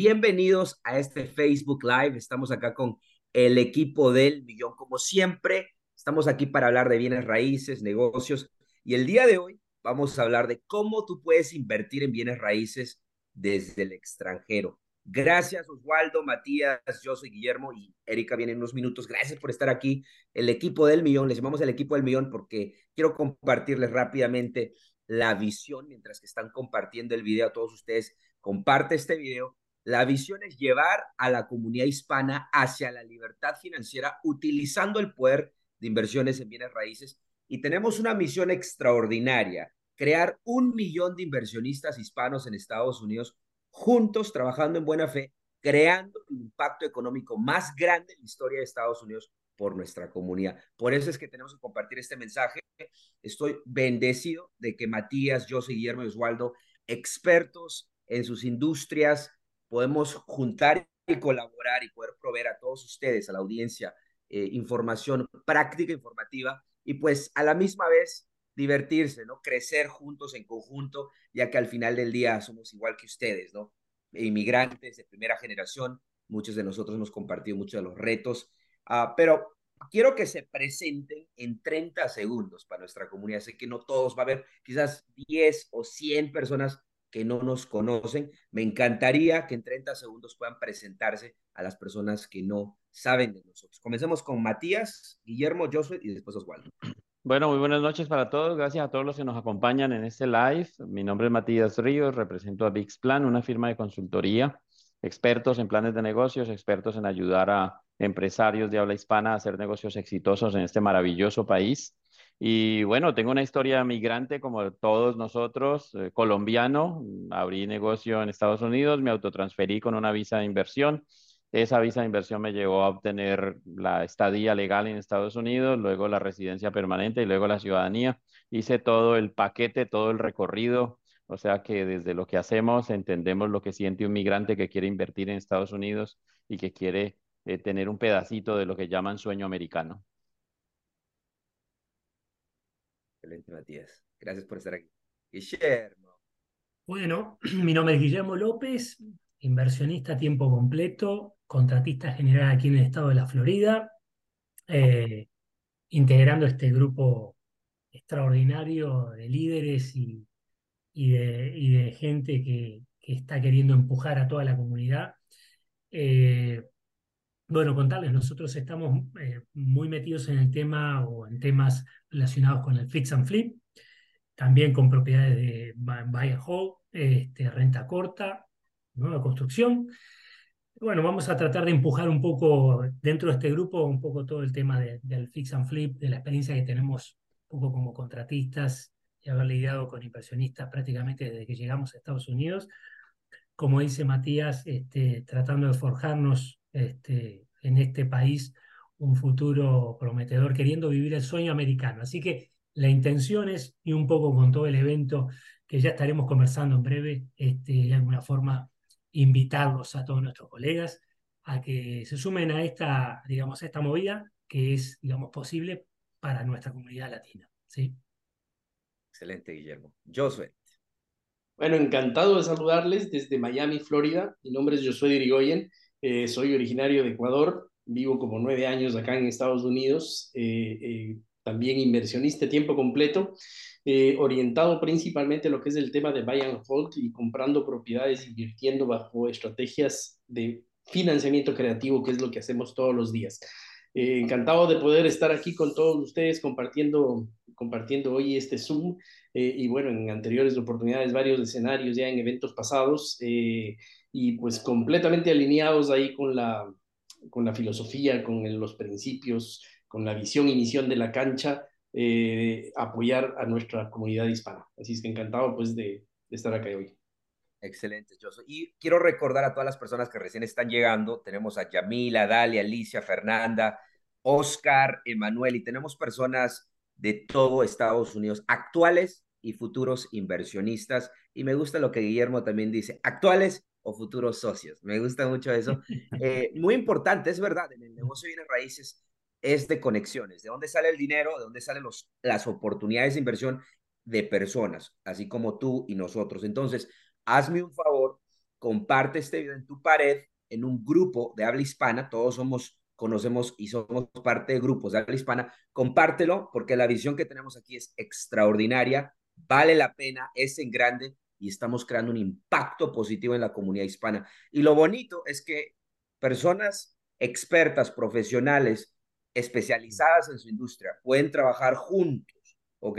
Bienvenidos a este Facebook Live. Estamos acá con el equipo del millón. Como siempre, estamos aquí para hablar de bienes raíces, negocios. Y el día de hoy vamos a hablar de cómo tú puedes invertir en bienes raíces desde el extranjero. Gracias, Oswaldo, Matías, yo soy Guillermo y Erika viene en unos minutos. Gracias por estar aquí. El equipo del millón, les llamamos el equipo del millón porque quiero compartirles rápidamente la visión mientras que están compartiendo el video a todos ustedes. Comparte este video. La visión es llevar a la comunidad hispana hacia la libertad financiera utilizando el poder de inversiones en bienes raíces. Y tenemos una misión extraordinaria, crear un millón de inversionistas hispanos en Estados Unidos juntos, trabajando en buena fe, creando el impacto económico más grande en la historia de Estados Unidos por nuestra comunidad. Por eso es que tenemos que compartir este mensaje. Estoy bendecido de que Matías, soy Guillermo y Oswaldo, expertos en sus industrias, podemos juntar y colaborar y poder proveer a todos ustedes, a la audiencia, eh, información práctica, informativa y pues a la misma vez divertirse, ¿no? Crecer juntos en conjunto, ya que al final del día somos igual que ustedes, ¿no? Inmigrantes de primera generación, muchos de nosotros hemos compartido muchos de los retos Ah, pero quiero que se presenten en 30 segundos para nuestra comunidad. Sé que no todos va a haber quizás 10 o 100 personas que no nos conocen. Me encantaría que en 30 segundos puedan presentarse a las personas que no saben de nosotros. Comencemos con Matías, Guillermo, Josué y después Oswaldo. Bueno, muy buenas noches para todos. Gracias a todos los que nos acompañan en este live. Mi nombre es Matías Ríos, represento a VIX Plan, una firma de consultoría, expertos en planes de negocios, expertos en ayudar a empresarios de habla hispana a hacer negocios exitosos en este maravilloso país. Y bueno, tengo una historia migrante como todos nosotros, eh, colombiano. Abrí negocio en Estados Unidos, me autotransferí con una visa de inversión. Esa visa de inversión me llevó a obtener la estadía legal en Estados Unidos, luego la residencia permanente y luego la ciudadanía. Hice todo el paquete, todo el recorrido. O sea que desde lo que hacemos entendemos lo que siente un migrante que quiere invertir en Estados Unidos y que quiere eh, tener un pedacito de lo que llaman sueño americano. Matías. Gracias por estar aquí. Guillermo. Bueno, mi nombre es Guillermo López, inversionista a tiempo completo, contratista general aquí en el estado de la Florida, eh, integrando este grupo extraordinario de líderes y, y, de, gente que, está queriendo empujar a toda la comunidad. Eh, bueno, contarles, nosotros estamos eh, muy metidos en el tema o en temas relacionados con el fix and flip, también con propiedades de buy and hold, este, renta corta, nueva construcción. Bueno, vamos a tratar de empujar un poco dentro de este grupo, un poco todo el tema del fix and flip, de la experiencia que tenemos un poco como contratistas y haber lidiado con inversionistas prácticamente desde que llegamos a Estados Unidos. Como dice Matías, este, tratando de forjarnos este, en este país un futuro prometedor, queriendo vivir el sueño americano. Así que la intención es, y un poco con todo el evento que ya estaremos conversando en breve, este, de alguna forma invitarlos a todos nuestros colegas a que se sumen a esta, digamos, a esta movida que es, digamos, posible para nuestra comunidad latina. ¿sí? Excelente, Guillermo. Josué. Bueno, encantado de saludarles desde Miami, Florida. Mi nombre es Josué Dirigoyen eh, soy originario de Ecuador, vivo como nueve años acá en Estados Unidos, eh, eh, también inversionista tiempo completo, orientado principalmente a lo que es el tema de buy and hold y comprando propiedades, invirtiendo bajo estrategias de financiamiento creativo, que es lo que hacemos todos los días. encantado de poder estar aquí con todos ustedes compartiendo, compartiendo hoy este Zoom y bueno, en anteriores oportunidades, varios escenarios ya en eventos pasados y pues completamente alineados ahí con la, con la filosofía, con los principios, con la visión y misión de la cancha, eh, apoyar a nuestra comunidad hispana. Así es que encantado pues de, estar acá hoy. Excelente, Joso. Y quiero recordar a todas las personas que recién están llegando, tenemos a Yamila, Dalia, Alicia, Fernanda, Oscar, Emanuel, y tenemos personas de todo Estados Unidos, actuales y futuros inversionistas. Y me gusta lo que Guillermo también dice, actuales o futuros socios. Me gusta mucho eso. Eh, muy importante, es verdad, en el negocio de bienes raíces es de conexiones, de dónde sale el dinero, de dónde salen los, las oportunidades de inversión de personas, así como tú y nosotros. Entonces, hazme un favor comparte este video en tu pared, en un grupo de habla hispana, todos somos, conocemos y somos parte de grupos de habla hispana, compártelo porque la visión que tenemos aquí es extraordinaria, vale la pena, es en grande y estamos creando un impacto positivo en la comunidad hispana. Y lo bonito es que personas expertas, profesionales, especializadas en su industria, pueden trabajar juntos, ¿ok?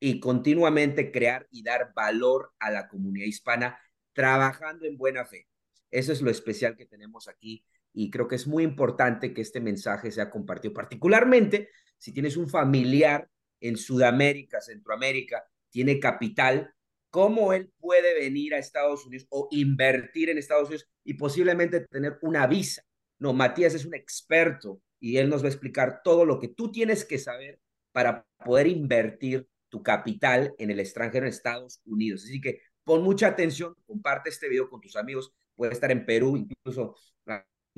Y continuamente crear y dar valor a la comunidad hispana trabajando en buena fe. Eso es lo especial que tenemos aquí y creo que es muy importante que este mensaje sea compartido, particularmente si tienes un familiar en Sudamérica, Centroamérica, tiene capital, cómo él puede venir a Estados Unidos o invertir en Estados Unidos y posiblemente tener una visa. No, Matías es un experto y él nos va a explicar todo lo que tú tienes que saber para poder invertir tu capital en el extranjero en Estados Unidos. Así que pon mucha atención, comparte este video con tus amigos, puede estar en Perú, incluso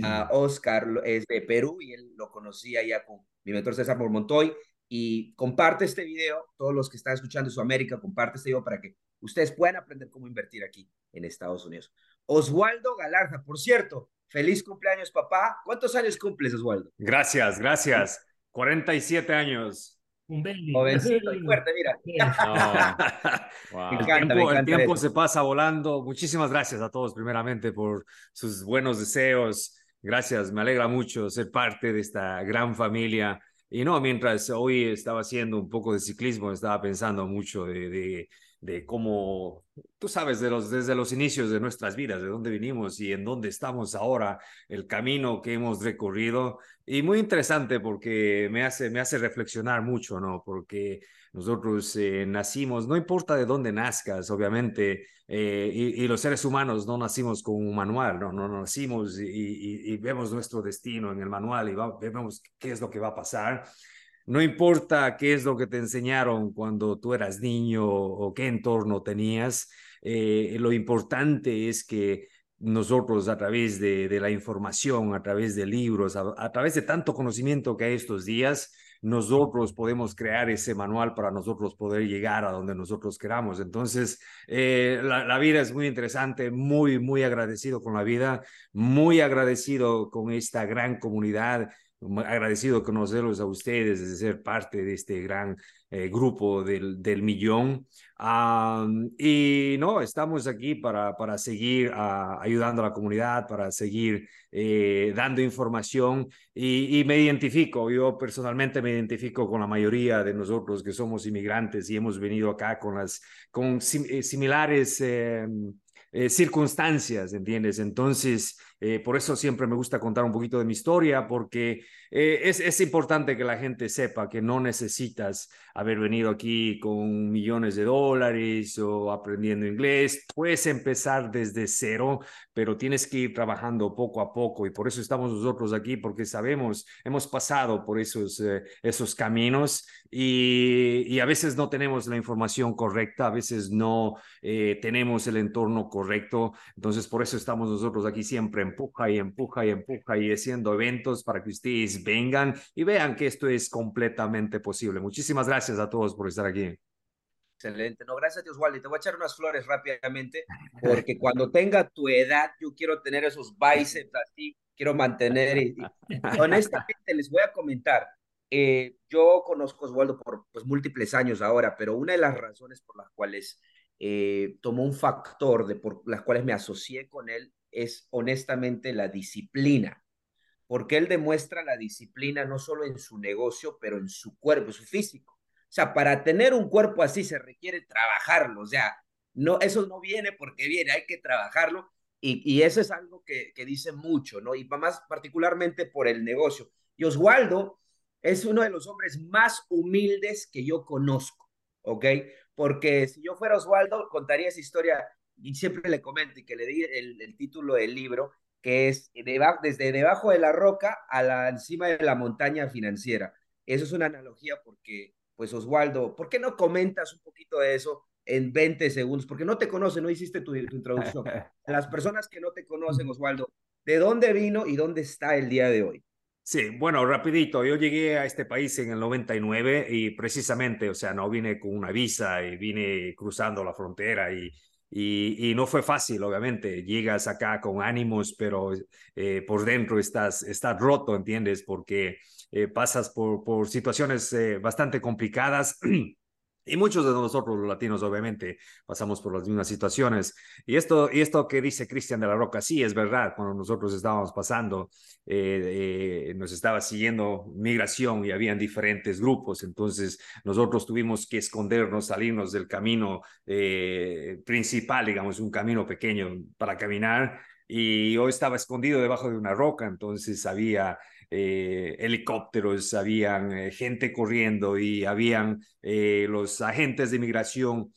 a, Oscar es de Perú y él lo conocía ya con mi mentor César Montoy y comparte este video, todos los que están escuchando en Sudamérica, comparte este video para que ustedes puedan aprender cómo invertir aquí en Estados Unidos. Oswaldo Galarza, por cierto, feliz cumpleaños, papá. ¿Cuántos años cumples, Oswaldo? Gracias, gracias. 47 años. Un. Jovencito y fuerte, mira. el tiempo, se pasa volando. Muchísimas gracias a todos, primeramente, por sus buenos deseos. Gracias, me alegra mucho ser parte de esta gran familia. Y no, mientras hoy estaba haciendo un poco de ciclismo, estaba pensando mucho de de cómo, tú sabes, de los, desde los inicios de nuestras vidas, de dónde vinimos y en dónde estamos ahora, el camino que hemos recorrido. Y muy interesante porque me hace, me hace reflexionar mucho, ¿no? Porque nosotros eh, nacimos, no importa de dónde nazcas, obviamente, eh, y, los seres humanos no nacimos con un manual, no, no nacimos y, vemos nuestro destino en el manual y vemos qué es lo que va a pasar. No importa qué es lo que te enseñaron cuando tú eras niño o qué entorno tenías, eh, lo importante es que nosotros a través de, la información, a través de libros, a, través de tanto conocimiento que hay estos días, nosotros podemos crear ese manual para nosotros poder llegar a donde nosotros queramos. Entonces, eh, la, la, vida es muy interesante, muy, muy agradecido con la vida, muy agradecido con esta gran comunidad agradecido conocerlos a ustedes, de ser parte de este gran eh, grupo del, del millón. y no, estamos aquí para, para seguir ah, ayudando a la comunidad, para seguir eh, dando información y, me identifico, yo personalmente me identifico con la mayoría de nosotros que somos inmigrantes y hemos venido acá con las con eh, similares em, circunstancias, ¿entiendes? Entonces, eh, por eso siempre me gusta contar un poquito de mi historia, porque eh, es, es, importante que la gente sepa que no necesitas haber venido aquí con millones de dólares o aprendiendo inglés. Puedes empezar desde cero, pero tienes que ir trabajando poco a poco y por eso estamos nosotros aquí, porque sabemos, hemos pasado por esos, eh, esos caminos y, y, a veces no tenemos la información correcta, a veces no tenemos el entorno correcto. Entonces, por eso estamos nosotros aquí siempre empuja y empuja y empuja y haciendo eventos para que ustedes vengan y vean que esto es completamente posible. Muchísimas gracias a todos por estar aquí. Excelente. No, gracias a Dios, Wally. Te voy a echar unas flores rápidamente, porque cuando tenga tu edad, yo quiero tener esos bíceps así, quiero mantener. Y, honestamente, les voy a comentar. Eh, yo conozco a Oswaldo por pues, múltiples años ahora, pero una de las razones por las cuales eh, tomó un factor de por las cuales me asocié con él es honestamente la disciplina, porque él demuestra la disciplina no solo en su negocio, pero en su cuerpo, su físico. O sea, para tener un cuerpo así se requiere trabajarlo, o sea, no, eso no viene porque viene, hay que trabajarlo y, y eso es algo que, que dice mucho, ¿no? Y más particularmente por el negocio. Y Oswaldo es uno de los hombres más humildes que yo conozco, ¿ok? Porque si yo fuera Oswaldo, contaría esa historia y siempre le comento y que le di el, título del libro, que es desde debajo de la roca a la encima de la montaña financiera. Eso es una analogía porque, pues Oswaldo, ¿por qué no comentas un poquito de eso en 20 segundos? Porque no te conocen, no hiciste tu, tu introducción. Las personas que no te conocen, Oswaldo, ¿de dónde vino y dónde está el día de hoy? Sí, bueno, rapidito, yo llegué a este país en el 99 y precisamente, o sea, no vine con una visa y vine cruzando la frontera y y, no fue fácil, obviamente. Llegas acá con ánimos, pero eh, por dentro estás, estás roto, ¿entiendes? Porque eh, pasas por, por situaciones eh, bastante complicadas Y muchos de nosotros los latinos, obviamente, pasamos por las mismas situaciones. Y esto, y esto que dice Cristian de la Roca, sí, es verdad. Cuando nosotros estábamos pasando, eh, eh, nos estaba siguiendo migración y habían diferentes grupos. Entonces, nosotros tuvimos que escondernos, salirnos del camino eh, principal, digamos, un camino pequeño para caminar. Y yo estaba escondido debajo de una roca, entonces había eh, helicópteros, habían eh, gente corriendo y habían eh, los agentes de inmigración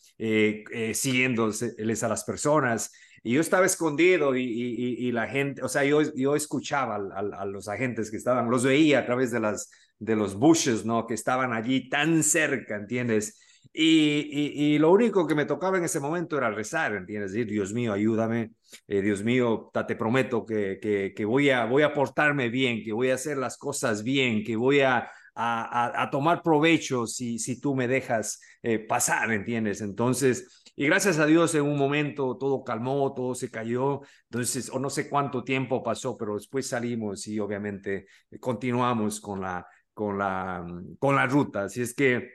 siguiéndoles a las personas. Y yo estaba escondido y, y, la gente, o sea, yo, yo escuchaba a, los agentes que estaban, los veía a través de, las, de los bushes, ¿no? Que estaban allí tan cerca, ¿entiendes? Y, y, lo único que me tocaba en ese momento era rezar, ¿entiendes? Decir, Dios mío, ayúdame, eh, Dios mío, te prometo que, que, voy, a, voy a portarme bien, que voy a hacer las cosas bien, que voy a, a, tomar provecho si, si tú me dejas eh, pasar, ¿entiendes? Entonces, y gracias a Dios en un momento todo calmó, todo se cayó, entonces, o no sé cuánto tiempo pasó, pero después salimos y obviamente continuamos con la, con la, con la ruta. Así es que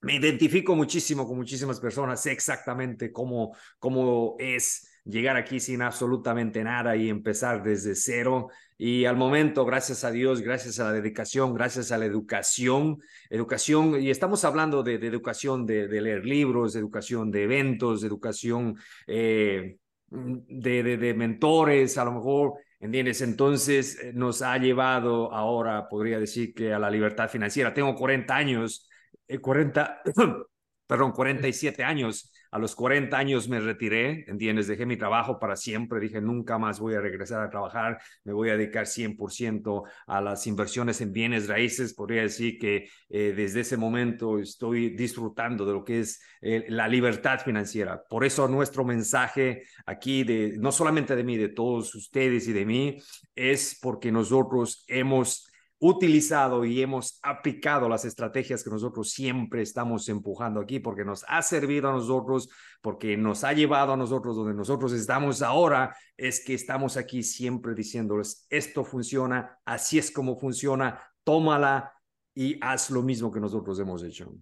me identifico muchísimo con muchísimas personas, sé exactamente cómo, cómo es llegar aquí sin absolutamente nada y empezar desde cero. Y al momento, gracias a Dios, gracias a la dedicación, gracias a la educación, educación, y estamos hablando de, educación de, leer libros, de educación de eventos, de educación eh, de, de, mentores, a lo mejor, ¿entiendes? Entonces eh, nos ha llevado ahora, podría decir que a la libertad financiera. Tengo 40 años 40, eh, perdón, 47 años. A los 40 años me retiré, ¿entiendes? Dejé mi trabajo para siempre. Dije, nunca más voy a regresar a trabajar. Me voy a dedicar 100% a las inversiones en bienes raíces. Podría decir que eh, desde ese momento estoy disfrutando de lo que es eh, la libertad financiera. Por eso nuestro mensaje aquí, no solamente de mí, de todos ustedes y de mí, es porque nosotros hemos utilizado y hemos aplicado las estrategias que nosotros siempre estamos empujando aquí, porque nos ha servido a nosotros, porque nos ha llevado a nosotros donde nosotros estamos ahora, es que estamos aquí siempre diciéndoles, esto funciona, así es como funciona, tómala y haz lo mismo que nosotros hemos hecho.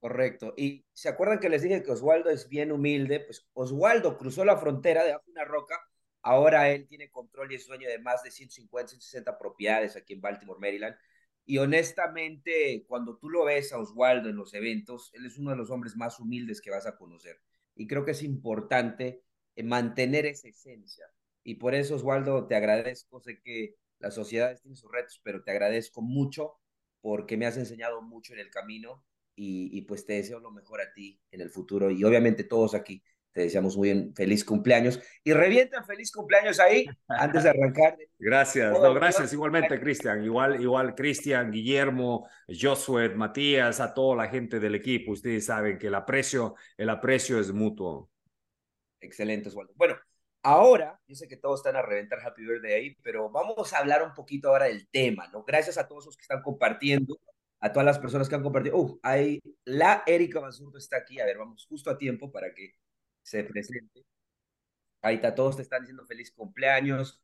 Correcto. Y se acuerdan que les dije que Oswaldo es bien humilde, pues Oswaldo cruzó la frontera debajo de una roca Ahora él tiene control y es dueño de más de 150, 160 propiedades aquí en Baltimore, Maryland. Y honestamente, cuando tú lo ves a Oswaldo en los eventos, él es uno de los hombres más humildes que vas a conocer. Y creo que es importante eh, mantener esa esencia. Y por eso, Oswaldo, te agradezco. Sé que la sociedad tiene sus retos, pero te agradezco mucho porque me has enseñado mucho en el camino y, y pues te deseo lo mejor a ti en el futuro y obviamente todos aquí te deseamos muy bien, feliz cumpleaños. Y revientan feliz cumpleaños ahí antes de arrancar. Gracias, no, gracias igualmente, Cristian. Igual, igual, Cristian, Guillermo, Josué, Matías, a toda la gente del equipo. Ustedes saben que el aprecio, el aprecio es mutuo. Excelente, Osvaldo. Bueno, ahora, yo sé que todos están a reventar Happy Birthday ahí, pero vamos a hablar un poquito ahora del tema, ¿no? Gracias a todos los que están compartiendo, a todas las personas que han compartido. Uh, hay la Erika Basurto está aquí. A ver, vamos justo a tiempo para que se presente. Ahí está, todos te están diciendo feliz cumpleaños.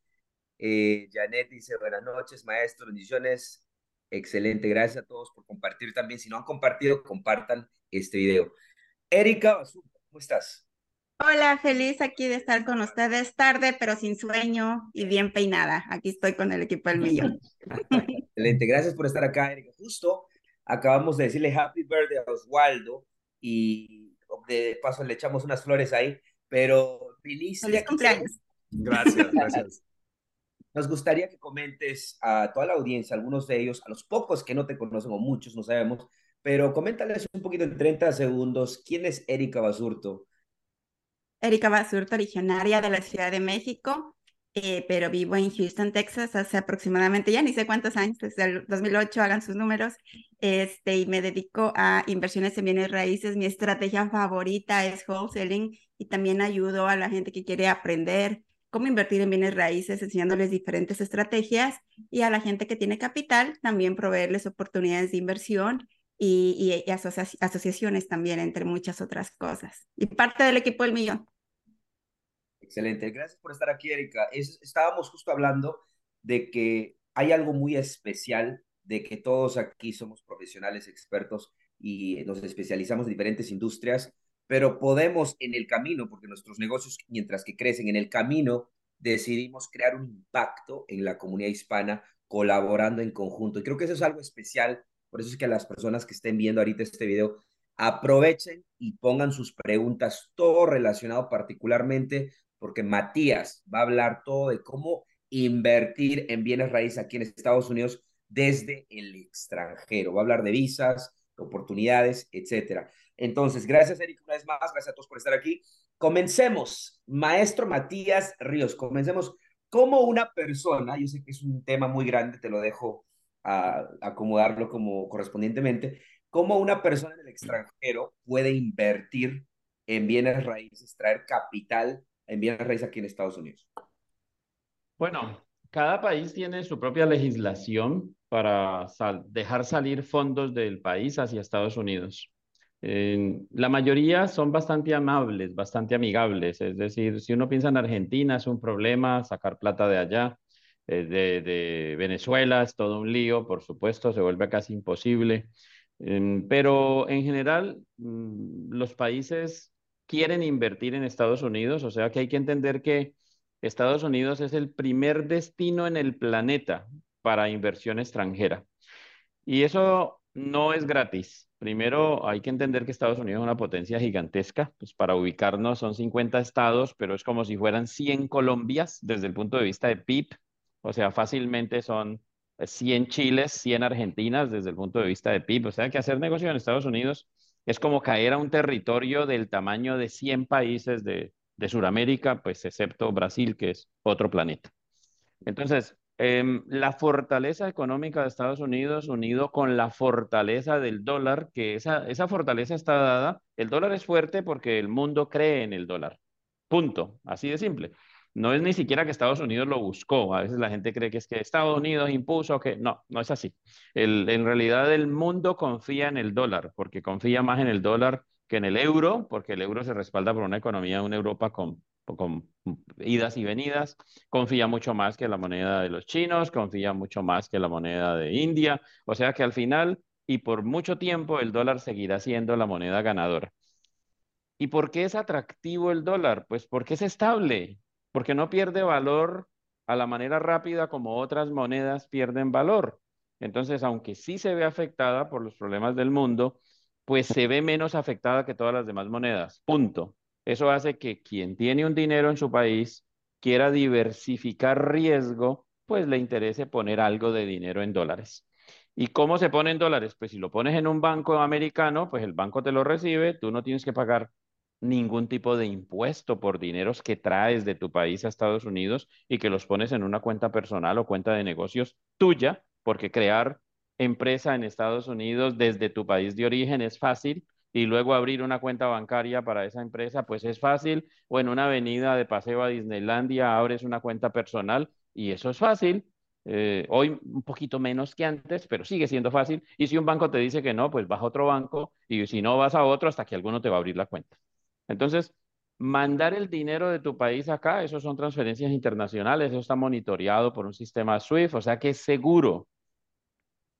Eh, Janet dice buenas noches, maestro, bendiciones. Excelente, gracias a todos por compartir también. Si no han compartido, compartan este video. Erika ¿cómo estás? Hola, feliz aquí de estar con ustedes tarde, pero sin sueño y bien peinada. Aquí estoy con el equipo del millón. Excelente, gracias por estar acá, Erika. Justo acabamos de decirle happy birthday a Oswaldo y de paso le echamos unas flores ahí, pero feliz. cumpleaños. Gracias, gracias. Nos gustaría que comentes a toda la audiencia, algunos de ellos, a los pocos que no te conocen o muchos, no sabemos, pero coméntales un poquito en 30 segundos, ¿quién es Erika Basurto? Erika Basurto, originaria de la Ciudad de México, eh, pero vivo en Houston, Texas, hace aproximadamente, ya ni sé cuántos años, desde el 2008, hagan sus números, este, y me dedico a inversiones en bienes raíces. Mi estrategia favorita es wholesaling y también ayudo a la gente que quiere aprender cómo invertir en bienes raíces, enseñándoles diferentes estrategias, y a la gente que tiene capital, también proveerles oportunidades de inversión y, y, asociaciones también, entre muchas otras cosas. Y parte del equipo del millón. Excelente, gracias por estar aquí, Erika. estábamos justo hablando de que hay algo muy especial, de que todos aquí somos profesionales, expertos y nos especializamos en diferentes industrias, pero podemos en el camino, porque nuestros negocios, mientras que crecen en el camino, decidimos crear un impacto en la comunidad hispana colaborando en conjunto. Y creo que eso es algo especial, por eso es que las personas que estén viendo ahorita este video aprovechen y pongan sus preguntas, todo relacionado particularmente, porque Matías va a hablar todo de cómo invertir en bienes raíces aquí en Estados Unidos desde el extranjero. Va a hablar de visas, oportunidades, etcétera. Entonces, gracias, Eric, una vez más. Gracias a todos por estar aquí. Comencemos. Maestro Matías Ríos, comencemos. Como una persona, yo sé que es un tema muy grande, te lo dejo a, acomodarlo como correspondientemente, cómo una persona en el extranjero puede invertir en bienes raíces, traer capital en bienes raíces aquí en Estados Unidos? Bueno, cada país tiene su propia legislación para dejar salir fondos del país hacia Estados Unidos. la mayoría son bastante amables, bastante amigables. Es decir, si uno piensa en Argentina, es un problema sacar plata de allá. Eh, de, Venezuela es todo un lío, por supuesto, se vuelve casi imposible. pero en general, mm, los países quieren invertir en Estados Unidos, o sea que hay que entender que Estados Unidos es el primer destino en el planeta para inversión extranjera. Y eso no es gratis. Primero, hay que entender que Estados Unidos es una potencia gigantesca. Pues para ubicarnos son 50 estados, pero es como si fueran 100 Colombias desde el punto de vista de PIB. O sea, fácilmente son 100 Chiles, 100 Argentinas desde el punto de vista de PIB. O sea, que hacer negocio en Estados Unidos es como caer a un territorio del tamaño de 100 países de, de Sudamérica, pues excepto Brasil, que es otro planeta. Entonces, em, la fortaleza económica de Estados Unidos unido con la fortaleza del dólar, que esa, esa fortaleza está dada, el dólar es fuerte porque el mundo cree en el dólar. Punto, así de simple. No es ni siquiera que Estados Unidos lo buscó. A veces la gente cree que es que Estados Unidos impuso que no, no es así. En realidad el mundo confía en el dólar, porque confía más en el dólar que en el euro, porque el euro se respalda por una economía una Europa con, con idas y venidas, confía mucho más que la moneda de los chinos, confía mucho más que la moneda de India, o sea que al final y por mucho tiempo el dólar seguirá siendo la moneda ganadora. ¿Y por qué es atractivo el dólar? Pues porque es estable, porque no pierde valor a la manera rápida como otras monedas pierden valor. Entonces, aunque sí se ve afectada por los problemas del mundo, pues se ve menos afectada que todas las demás monedas. Punto. Eso hace que quien tiene un dinero en su país quiera diversificar riesgo, pues le interese poner algo de dinero en dólares. ¿Y cómo se pone en dólares? Pues si lo pones en un banco americano, pues el banco te lo recibe, tú no tienes que pagar ningún tipo de impuesto por dineros que traes de tu país a Estados Unidos y que los pones en una cuenta personal o cuenta de negocios tuya, porque crear empresa en Estados Unidos desde tu país de origen es fácil y luego abrir una cuenta bancaria para esa empresa, pues es fácil, o en una avenida de paseo a Disneylandia abres una cuenta personal y eso es fácil. Eh, hoy un poquito menos que antes, pero sigue siendo fácil. Y si un banco te dice que no, pues vas a otro banco y si no vas a otro hasta que alguno te va a abrir la cuenta. Entonces, mandar el dinero de tu país acá, eso son transferencias internacionales, eso está monitoreado por un sistema SWIFT, o sea que es seguro.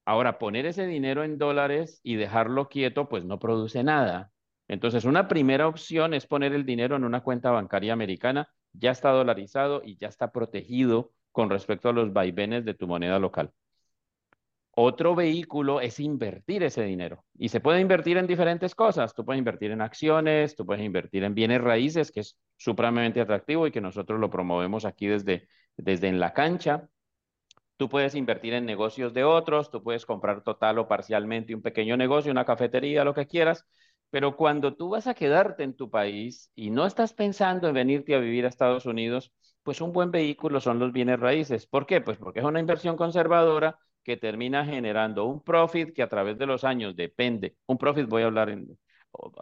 Ahora, poner ese dinero en dólares y dejarlo quieto, pues no produce nada. Entonces, una primera opción es poner el dinero en una cuenta bancaria americana, ya está dolarizado y ya está protegido con respecto a los vaivenes de tu moneda local. Otro vehículo es invertir ese dinero y se puede invertir en diferentes cosas. Tú puedes invertir en acciones, tú puedes invertir en bienes raíces, que es supremamente atractivo y que nosotros lo promovemos aquí desde, desde en la cancha. Tú puedes invertir en negocios de otros, tú puedes comprar total o parcialmente un pequeño negocio, una cafetería, lo que quieras, pero cuando tú vas a quedarte en tu país y no estás pensando en venirte a vivir a Estados Unidos, pues un buen vehículo son los bienes raíces. ¿Por qué? Pues porque es una inversión conservadora que termina generando un profit que a través de los años depende, un profit voy a hablar, en,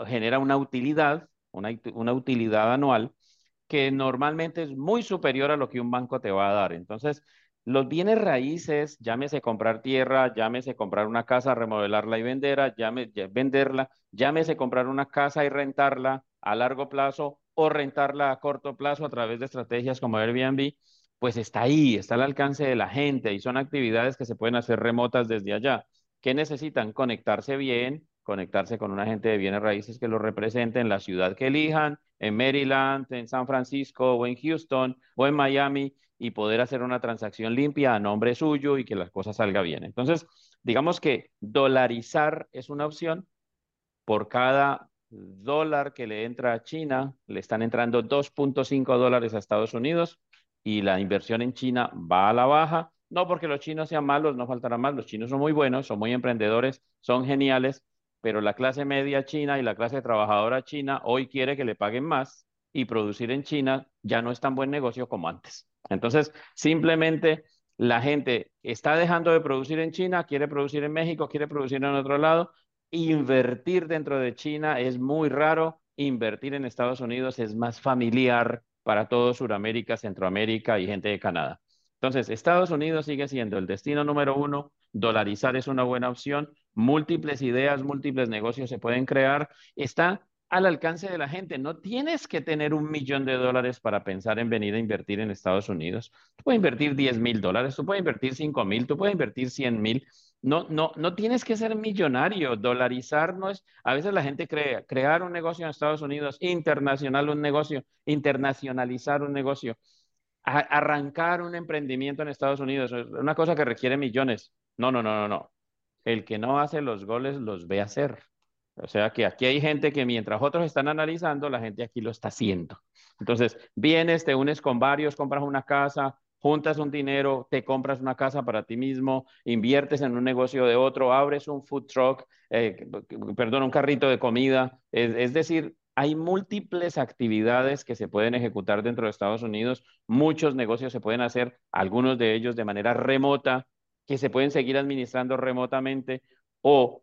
genera una utilidad, una, una utilidad anual que normalmente es muy superior a lo que un banco te va a dar. Entonces, los bienes raíces, llámese comprar tierra, llámese comprar una casa, remodelarla y venderla, llámese, venderla, llámese comprar una casa y rentarla a largo plazo o rentarla a corto plazo a través de estrategias como Airbnb, pues está ahí, está al alcance de la gente y son actividades que se pueden hacer remotas desde allá. ¿Qué necesitan? Conectarse bien, conectarse con un agente de bienes raíces que lo represente en la ciudad que elijan, en Maryland, en San Francisco o en Houston o en Miami y poder hacer una transacción limpia a nombre suyo y que las cosas salgan bien. Entonces, digamos que dolarizar es una opción. Por cada dólar que le entra a China, le están entrando 2.5 dólares a Estados Unidos y la inversión en China va a la baja. No porque los chinos sean malos, no faltará más, los chinos son muy buenos, son muy emprendedores, son geniales, pero la clase media china y la clase trabajadora china hoy quiere que le paguen más y producir en China ya no es tan buen negocio como antes. Entonces, simplemente la gente está dejando de producir en China, quiere producir en México, quiere producir en otro lado. Invertir dentro de China es muy raro, invertir en Estados Unidos es más familiar para todo Sudamérica, Centroamérica y gente de Canadá. Entonces, Estados Unidos sigue siendo el destino número uno, dolarizar es una buena opción, múltiples ideas, múltiples negocios se pueden crear, está al alcance de la gente. No tienes que tener un millón de dólares para pensar en venir a invertir en Estados Unidos. Tú puedes invertir 10 mil dólares, tú puedes invertir 5 mil, tú puedes invertir 100 mil. No, no, no tienes que ser millonario. Dolarizar no es. A veces la gente cree crear un negocio en Estados Unidos, internacional un negocio, internacionalizar un negocio, arrancar un emprendimiento en Estados Unidos, es una cosa que requiere millones. No, no, no, no, no. El que no hace los goles los ve hacer. O sea que aquí hay gente que mientras otros están analizando, la gente aquí lo está haciendo. Entonces, vienes, te unes con varios, compras una casa, juntas un dinero, te compras una casa para ti mismo, inviertes en un negocio de otro, abres un food truck, eh, perdón, un carrito de comida. Es, decir, hay múltiples actividades que se pueden ejecutar dentro de Estados Unidos, muchos negocios se pueden hacer, algunos de ellos de manera remota, que se pueden seguir administrando remotamente o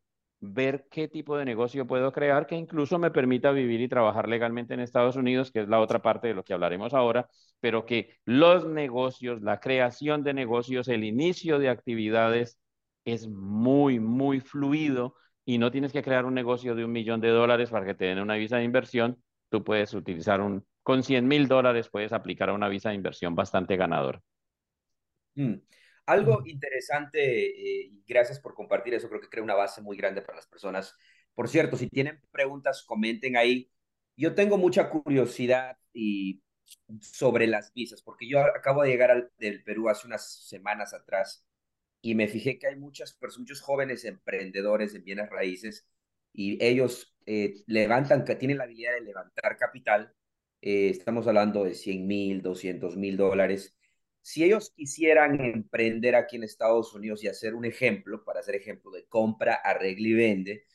ver qué tipo de negocio puedo crear que incluso me permita vivir y trabajar legalmente en Estados Unidos, que es la otra parte de lo que hablaremos ahora, pero que los negocios, la creación de negocios, el inicio de actividades es muy, muy fluido y no tienes que crear un negocio de un millón de dólares para que te den una visa de inversión. Tú puedes utilizar un, con 100 mil dólares puedes aplicar a una visa de inversión bastante ganadora. Mm. Algo interesante, eh, y gracias por compartir eso, creo que crea una base muy grande para las personas. Por cierto, si tienen preguntas, comenten ahí. Yo tengo mucha curiosidad y sobre las visas, porque yo acabo de llegar al, del Perú hace unas semanas atrás y me fijé que hay muchas, muchos jóvenes emprendedores en bienes raíces y ellos eh, levantan, que tienen la habilidad de levantar capital. Eh, estamos hablando de 100 mil, 200 mil dólares si ellos quisieran emprender aquí en Estados Unidos y hacer un ejemplo, para hacer ejemplo de compra, arregla y vende,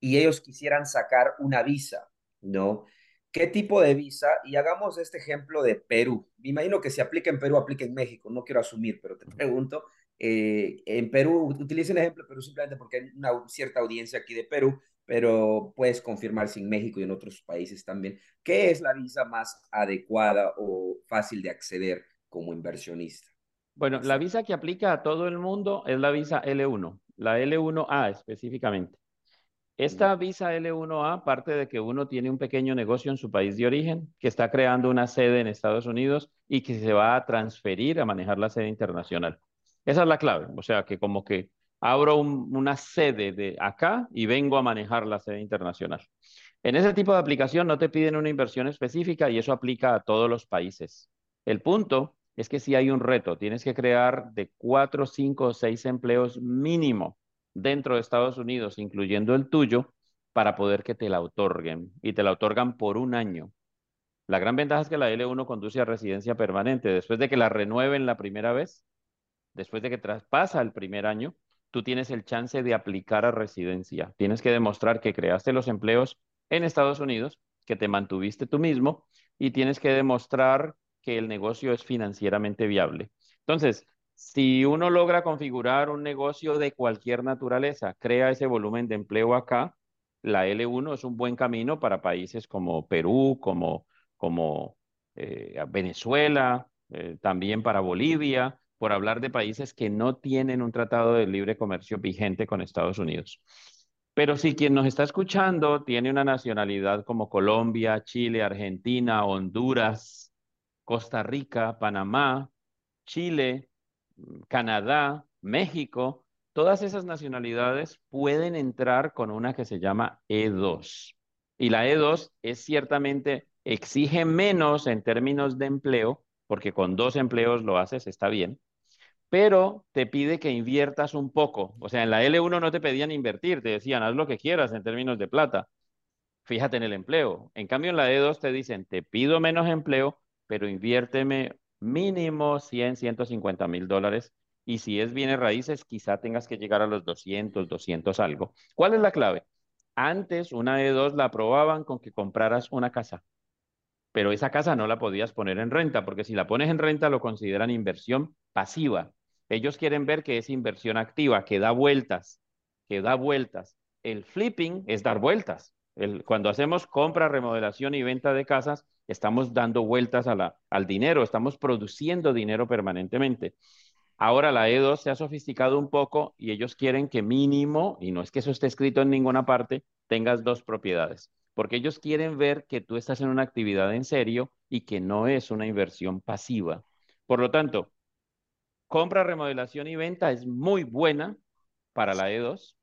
y ellos quisieran sacar una visa, ¿no? ¿Qué tipo de visa? Y hagamos este ejemplo de Perú. Me imagino que si aplica en Perú, aplica en México. No quiero asumir, pero te pregunto. Eh, en Perú, utilicen el ejemplo de Perú simplemente porque hay una cierta audiencia aquí de Perú, pero puedes confirmar si en México y en otros países también. ¿Qué es la visa más adecuada o fácil de acceder como inversionista? Bueno, la visa que aplica a todo el mundo es la visa L1, la L1A específicamente. Esta visa L1A parte de que uno tiene un pequeño negocio en su país de origen, que está creando una sede en Estados Unidos y que se va a transferir a manejar la sede internacional. Esa es la clave, o sea que como que abro una sede de acá y vengo a manejar la sede internacional. En ese tipo de aplicación no te piden una inversión específica y eso aplica a todos los países. El punto es que si hay un reto, tienes que crear de cuatro, cinco o seis empleos mínimo dentro de Estados Unidos, incluyendo el tuyo, para poder que te la otorguen. Y te la otorgan por un año. La gran ventaja es que la L1 conduce a residencia permanente. Después de que la renueven la primera vez, después de que traspasa el primer año, tú tienes el chance de aplicar a residencia. Tienes que demostrar que creaste los empleos en Estados Unidos, que te mantuviste tú mismo y tienes que demostrar que el negocio es financieramente viable. Entonces, si uno logra configurar un negocio de cualquier naturaleza, crea ese volumen de empleo acá, la L1 es un buen camino para países como Perú, como, como eh, Venezuela, eh, también para Bolivia, por hablar de países que no tienen un tratado de libre comercio vigente con Estados Unidos. Pero si quien nos está escuchando tiene una nacionalidad como Colombia, Chile, Argentina, Honduras, Costa Rica, Panamá, Chile, Canadá, México, todas esas nacionalidades pueden entrar con una que se llama E2. Y la E2 es ciertamente, exige menos en términos de empleo, porque con dos empleos lo haces, está bien, pero te pide que inviertas un poco. O sea, en la L1 no te pedían invertir, te decían, haz lo que quieras en términos de plata. Fíjate en el empleo. En cambio, en la E2 te dicen, te pido menos empleo, pero inviérteme mínimo 100, 150 mil dólares. Y si es bienes raíces, quizá tengas que llegar a los 200, 200 algo. ¿Cuál es la clave? Antes una E2 la aprobaban con que compraras una casa, pero esa casa no la podías poner en renta, porque si la pones en renta lo consideran inversión pasiva. Ellos quieren ver que es inversión activa, que da vueltas, que da vueltas. El flipping es dar vueltas. El, cuando hacemos compra, remodelación y venta de casas, estamos dando vueltas a la, al dinero, estamos produciendo dinero permanentemente. Ahora la E2 se ha sofisticado un poco y ellos quieren que mínimo, y no es que eso esté escrito en ninguna parte, tengas dos propiedades, porque ellos quieren ver que tú estás en una actividad en serio y que no es una inversión pasiva. Por lo tanto, compra, remodelación y venta es muy buena para la E2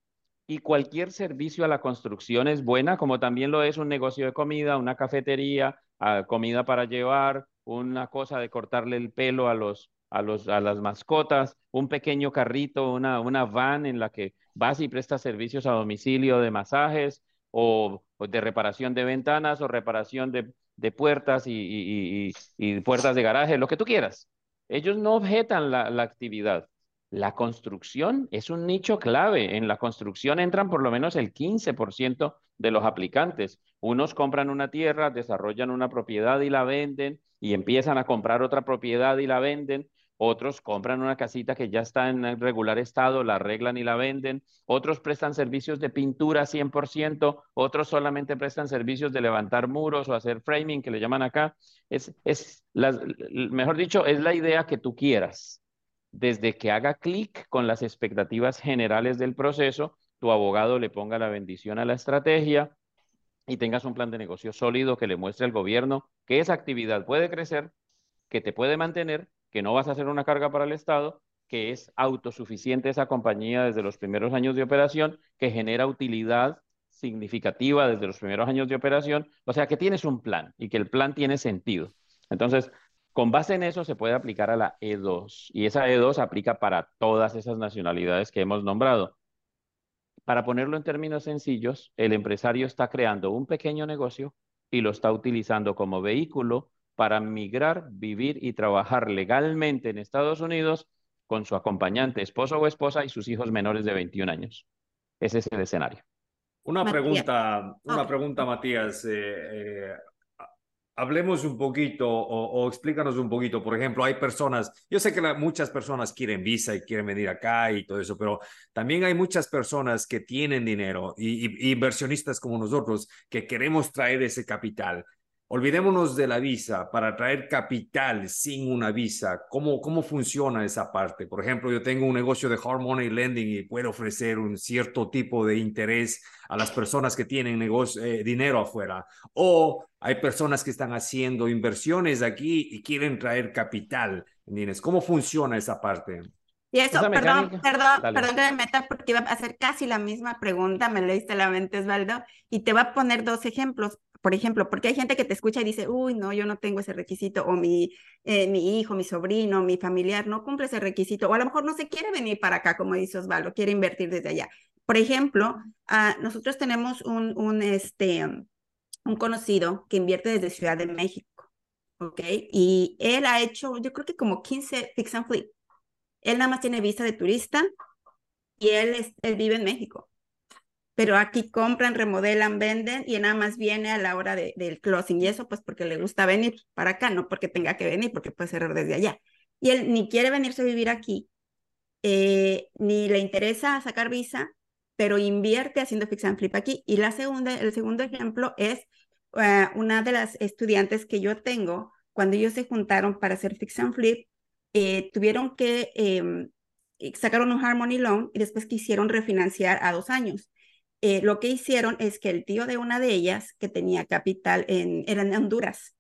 y cualquier servicio a la construcción es buena, como también lo es un negocio de comida, una cafetería, ah, comida para llevar, una cosa de cortarle el pelo a los a, los, a las mascotas, un pequeño carrito, una, una van en la que vas y prestas servicios a domicilio de masajes o, de reparación de ventanas o reparación de, de puertas y, y, puertas de garaje, lo que tú quieras. Ellos no objetan la, la actividad. La construcción es un nicho clave. En la construcción entran por lo menos el 15% de los aplicantes. Unos compran una tierra, desarrollan una propiedad y la venden y empiezan a comprar otra propiedad y la venden. Otros compran una casita que ya está en regular estado, la arreglan y la venden. Otros prestan servicios de pintura 100%, otros solamente prestan servicios de levantar muros o hacer framing, que le llaman acá. Es, es mejor dicho, es la idea que tú quieras. Desde que haga clic con las expectativas generales del proceso, tu abogado le ponga la bendición a la estrategia y tengas un plan de negocio sólido que le muestre al gobierno que esa actividad puede crecer, que te puede mantener, que no vas a ser una carga para el Estado, que es autosuficiente esa compañía desde los primeros años de operación, que genera utilidad significativa desde los primeros años de operación, o sea que tienes un plan y que el plan tiene sentido. Entonces, con base en eso se puede aplicar a la E2 y esa E2 aplica para todas esas nacionalidades que hemos nombrado. Para ponerlo en términos sencillos, el empresario está creando un pequeño negocio y lo está utilizando como vehículo para migrar, vivir y trabajar legalmente en Estados Unidos con su acompañante, esposo o esposa y sus hijos menores de 21 años. Ese es el escenario. Una pregunta, una pregunta, Matías. Eh, eh, hablemos un poquito o, explícanos un poquito. Por ejemplo, hay personas, yo sé que muchas personas quieren visa y quieren venir acá y todo eso, pero también hay muchas personas que tienen dinero y inversionistas como nosotros que queremos traer ese capital. Olvidémonos de la visa para traer capital sin una visa. ¿Cómo, ¿Cómo funciona esa parte? Por ejemplo, yo tengo un negocio de hard money lending y puedo ofrecer un cierto tipo de interés a las personas que tienen negocio, eh, dinero afuera. O hay personas que están haciendo inversiones aquí y quieren traer capital. ¿Cómo funciona esa parte? Y eso, perdón, perdón, perdón que me meta porque iba a hacer casi la misma pregunta, me leíste la mente, Osvaldo, y te voy a poner dos ejemplos por ejemplo, porque hay gente que te escucha y dice, uy, no, yo no tengo ese requisito, o mi, eh, mi hijo, mi sobrino, mi familiar no cumple ese requisito, o a lo mejor no se quiere venir para acá, como dice Osvaldo, quiere invertir desde allá. Por ejemplo, uh, nosotros tenemos un, un, este, un conocido que invierte desde Ciudad de México, ¿ok? Y él ha hecho, yo creo que como 15 fix and flip. Él nada más tiene visa de turista y él, él vive en México pero aquí compran, remodelan, venden y nada más viene a la hora de, del closing y eso pues porque le gusta venir para acá, no porque tenga que venir, porque puede cerrar desde allá. Y él ni quiere venirse a vivir aquí, eh, ni le interesa sacar visa, pero invierte haciendo fix and flip aquí. Y la segunda, el segundo ejemplo es uh, una de las estudiantes que yo tengo, cuando ellos se juntaron para hacer fix and flip, eh, tuvieron que eh, sacaron un Harmony Loan y después quisieron refinanciar a dos años eh, lo que hicieron es que el tío de una de ellas, que tenía capital en, era en Honduras,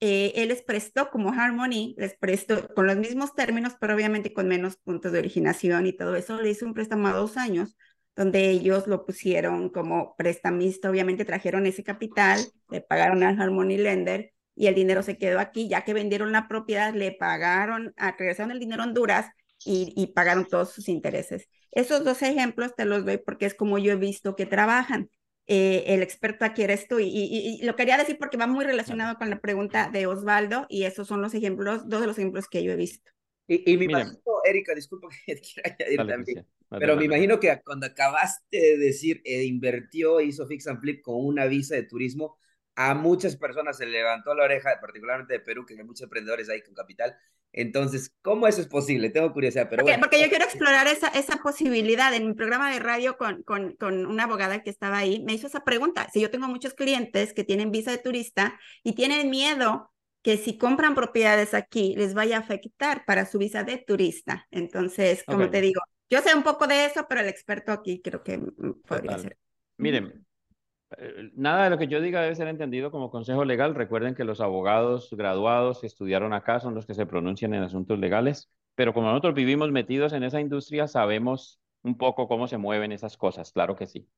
eh, él les prestó como Harmony, les prestó con los mismos términos, pero obviamente con menos puntos de originación y todo eso, le hizo un préstamo a dos años, donde ellos lo pusieron como prestamista, obviamente trajeron ese capital, le pagaron al Harmony Lender y el dinero se quedó aquí, ya que vendieron la propiedad, le pagaron, regresaron el dinero a Honduras y pagaron todos sus intereses. Esos dos ejemplos te los doy porque es como yo he visto que trabajan. Eh, el experto aquí eres tú. Y, lo quería decir porque va muy relacionado con la pregunta de Osvaldo y esos son los ejemplos, dos de los ejemplos que yo he visto. Y, me imagino, Erika, disculpa que quiera añadir también, pero me imagino que cuando acabaste de decir, eh, invirtió, hizo Fix and Flip con una visa de turismo, a muchas personas se levantó la oreja, particularmente de Perú, que hay muchos emprendedores ahí con capital, entonces, ¿cómo eso es posible? Tengo curiosidad, pero bueno. Porque yo quiero explorar esa, esa posibilidad. En mi programa de radio con, con, con, una abogada que estaba ahí, me hizo esa pregunta. Si yo tengo muchos clientes que tienen visa de turista y tienen miedo que si compran propiedades aquí les vaya a afectar para su visa de turista. Entonces, como te digo, yo sé un poco de eso, pero el experto aquí creo que podría ser. Miren, nada de lo que yo diga debe ser entendido como consejo legal. Recuerden que los abogados graduados que estudiaron acá son los que se pronuncian en asuntos legales, pero como nosotros vivimos metidos en esa industria, sabemos un poco cómo se mueven esas cosas, claro que sí.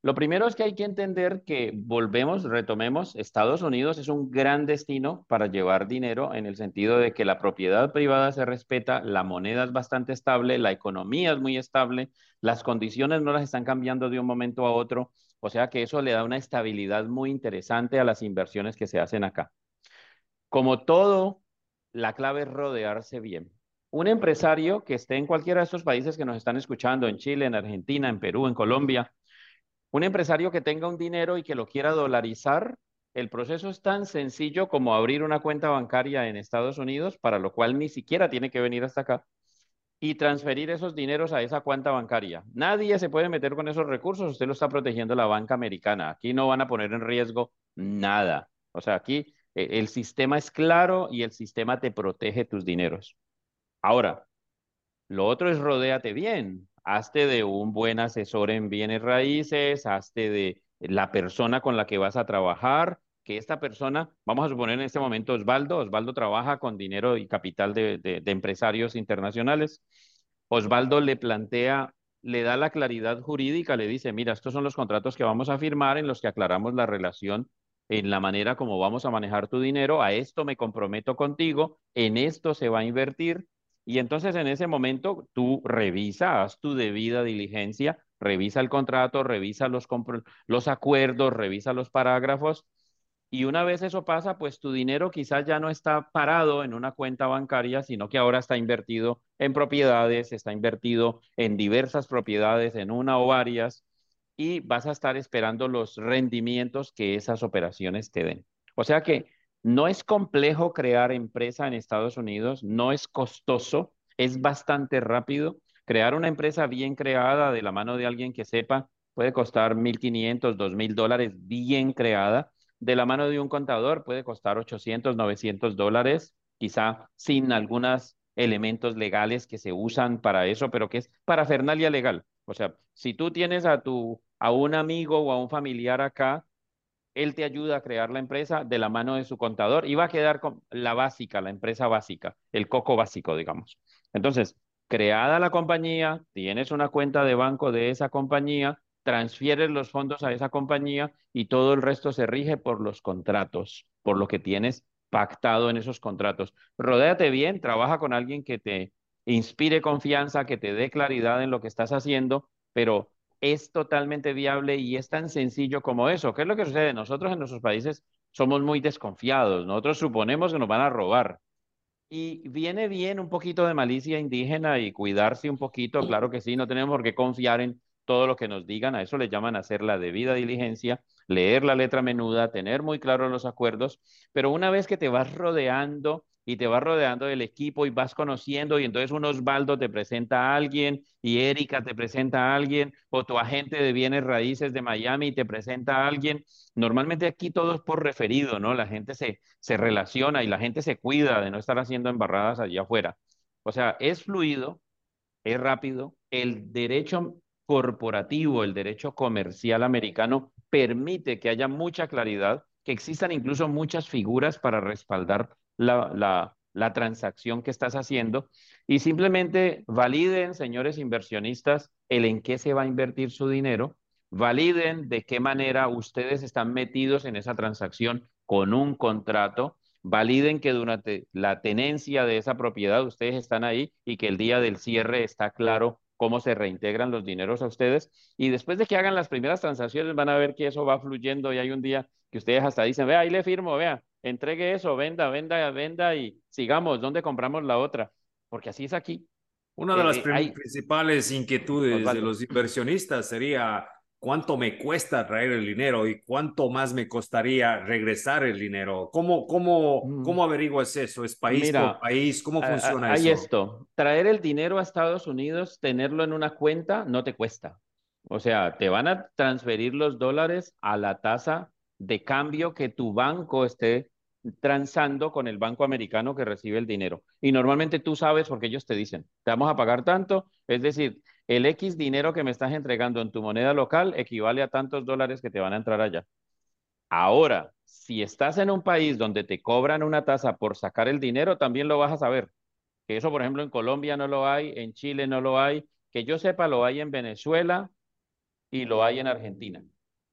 Lo primero es que hay que entender que volvemos, retomemos, Estados Unidos es un gran destino para llevar dinero en el sentido de que la propiedad privada se respeta, la moneda es bastante estable, la economía es muy estable, las condiciones no las están cambiando de un momento a otro o sea que eso le da una estabilidad muy interesante a las inversiones que se hacen acá. Como todo, la clave es rodearse bien. Un empresario que esté en cualquiera de estos países que nos están escuchando, en Chile, en Argentina, en Perú, en Colombia, un empresario que tenga un dinero y que lo quiera dolarizar, el proceso es tan sencillo como abrir una cuenta bancaria en Estados Unidos, para lo cual ni siquiera tiene que venir hasta acá y transferir esos dineros a esa cuenta bancaria. Nadie se puede meter con esos recursos, usted lo está protegiendo la banca americana. Aquí no van a poner en riesgo nada. O sea, aquí eh, el sistema es claro y el sistema te protege tus dineros. Ahora, lo otro es rodéate bien. Hazte de un buen asesor en bienes raíces, hazte de la persona con la que vas a trabajar, que esta persona, vamos a suponer en este momento Osvaldo, Osvaldo trabaja con dinero y capital de, de, empresarios internacionales. Osvaldo le plantea, le da la claridad jurídica, le dice, mira, estos son los contratos que vamos a firmar en los que aclaramos la relación en la manera como vamos a manejar tu dinero, a esto me comprometo contigo, en esto se va a invertir. Y entonces en ese momento tú revisa, haz tu debida diligencia, revisa el contrato, revisa los, los acuerdos, revisa los parágrafos y una vez eso pasa, pues tu dinero quizás ya no está parado en una cuenta bancaria, sino que ahora está invertido en propiedades, está invertido en diversas propiedades, en una o varias, y vas a estar esperando los rendimientos que esas operaciones te den. O sea que no es complejo crear empresa en Estados Unidos, no es costoso, es bastante rápido. Crear una empresa bien creada de la mano de alguien que sepa puede costar 1.500, 2.000 dólares bien creada de la mano de un contador puede costar 800, 900 dólares, quizá sin algunos elementos legales que se usan para eso, pero que es parafernalia legal. O sea, si tú tienes a tu a un amigo o a un familiar acá, él te ayuda a crear la empresa de la mano de su contador y va a quedar con la básica, la empresa básica, el coco básico, digamos. Entonces, creada la compañía, tienes una cuenta de banco de esa compañía, transfieres los fondos a esa compañía y todo el resto se rige por los contratos, por lo que tienes pactado en esos contratos. Rodéate bien, trabaja con alguien que te inspire confianza, que te dé claridad en lo que estás haciendo, pero es totalmente viable y es tan sencillo como eso. ¿Qué es lo que sucede? Nosotros en nuestros países somos muy desconfiados, nosotros suponemos que nos van a robar. Y viene bien un poquito de malicia indígena y cuidarse un poquito, claro que sí, no tenemos por qué confiar en todo lo que nos digan, a eso le llaman hacer la debida diligencia, leer la letra menuda, tener muy claros los acuerdos, pero una vez que te vas rodeando y te vas rodeando del equipo y vas conociendo y entonces un Osvaldo te presenta a alguien y Erika te presenta a alguien o tu agente de bienes raíces de Miami te presenta a alguien, normalmente aquí todo es por referido, ¿no? La gente se, se relaciona y la gente se cuida de no estar haciendo embarradas allá afuera. O sea, es fluido, es rápido, el derecho corporativo, el derecho comercial americano permite que haya mucha claridad, que existan incluso muchas figuras para respaldar la, la, la transacción que estás haciendo. Y simplemente validen, señores inversionistas, el en qué se va a invertir su dinero, validen de qué manera ustedes están metidos en esa transacción con un contrato, validen que durante la tenencia de esa propiedad ustedes están ahí y que el día del cierre está claro cómo se reintegran los dineros a ustedes. Y después de que hagan las primeras transacciones van a ver que eso va fluyendo y hay un día que ustedes hasta dicen, vea, ahí le firmo, vea, entregue eso, venda, venda, venda y sigamos, ¿dónde compramos la otra? Porque así es aquí. Una de eh, las eh, principales inquietudes de los inversionistas sería cuánto me cuesta traer el dinero y cuánto más me costaría regresar el dinero. ¿Cómo, cómo, mm. cómo averiguas eso? ¿Es país por país? ¿Cómo funciona eso? Hay esto. Traer el dinero a Estados Unidos, tenerlo en una cuenta, no te cuesta. O sea, te van a transferir los dólares a la tasa de cambio que tu banco esté transando con el banco americano que recibe el dinero. Y normalmente tú sabes porque ellos te dicen, te vamos a pagar tanto, es decir, el X dinero que me estás entregando en tu moneda local equivale a tantos dólares que te van a entrar allá. Ahora, si estás en un país donde te cobran una tasa por sacar el dinero, también lo vas a saber. Que eso, por ejemplo, en Colombia no lo hay, en Chile no lo hay, que yo sepa lo hay en Venezuela y lo hay en Argentina.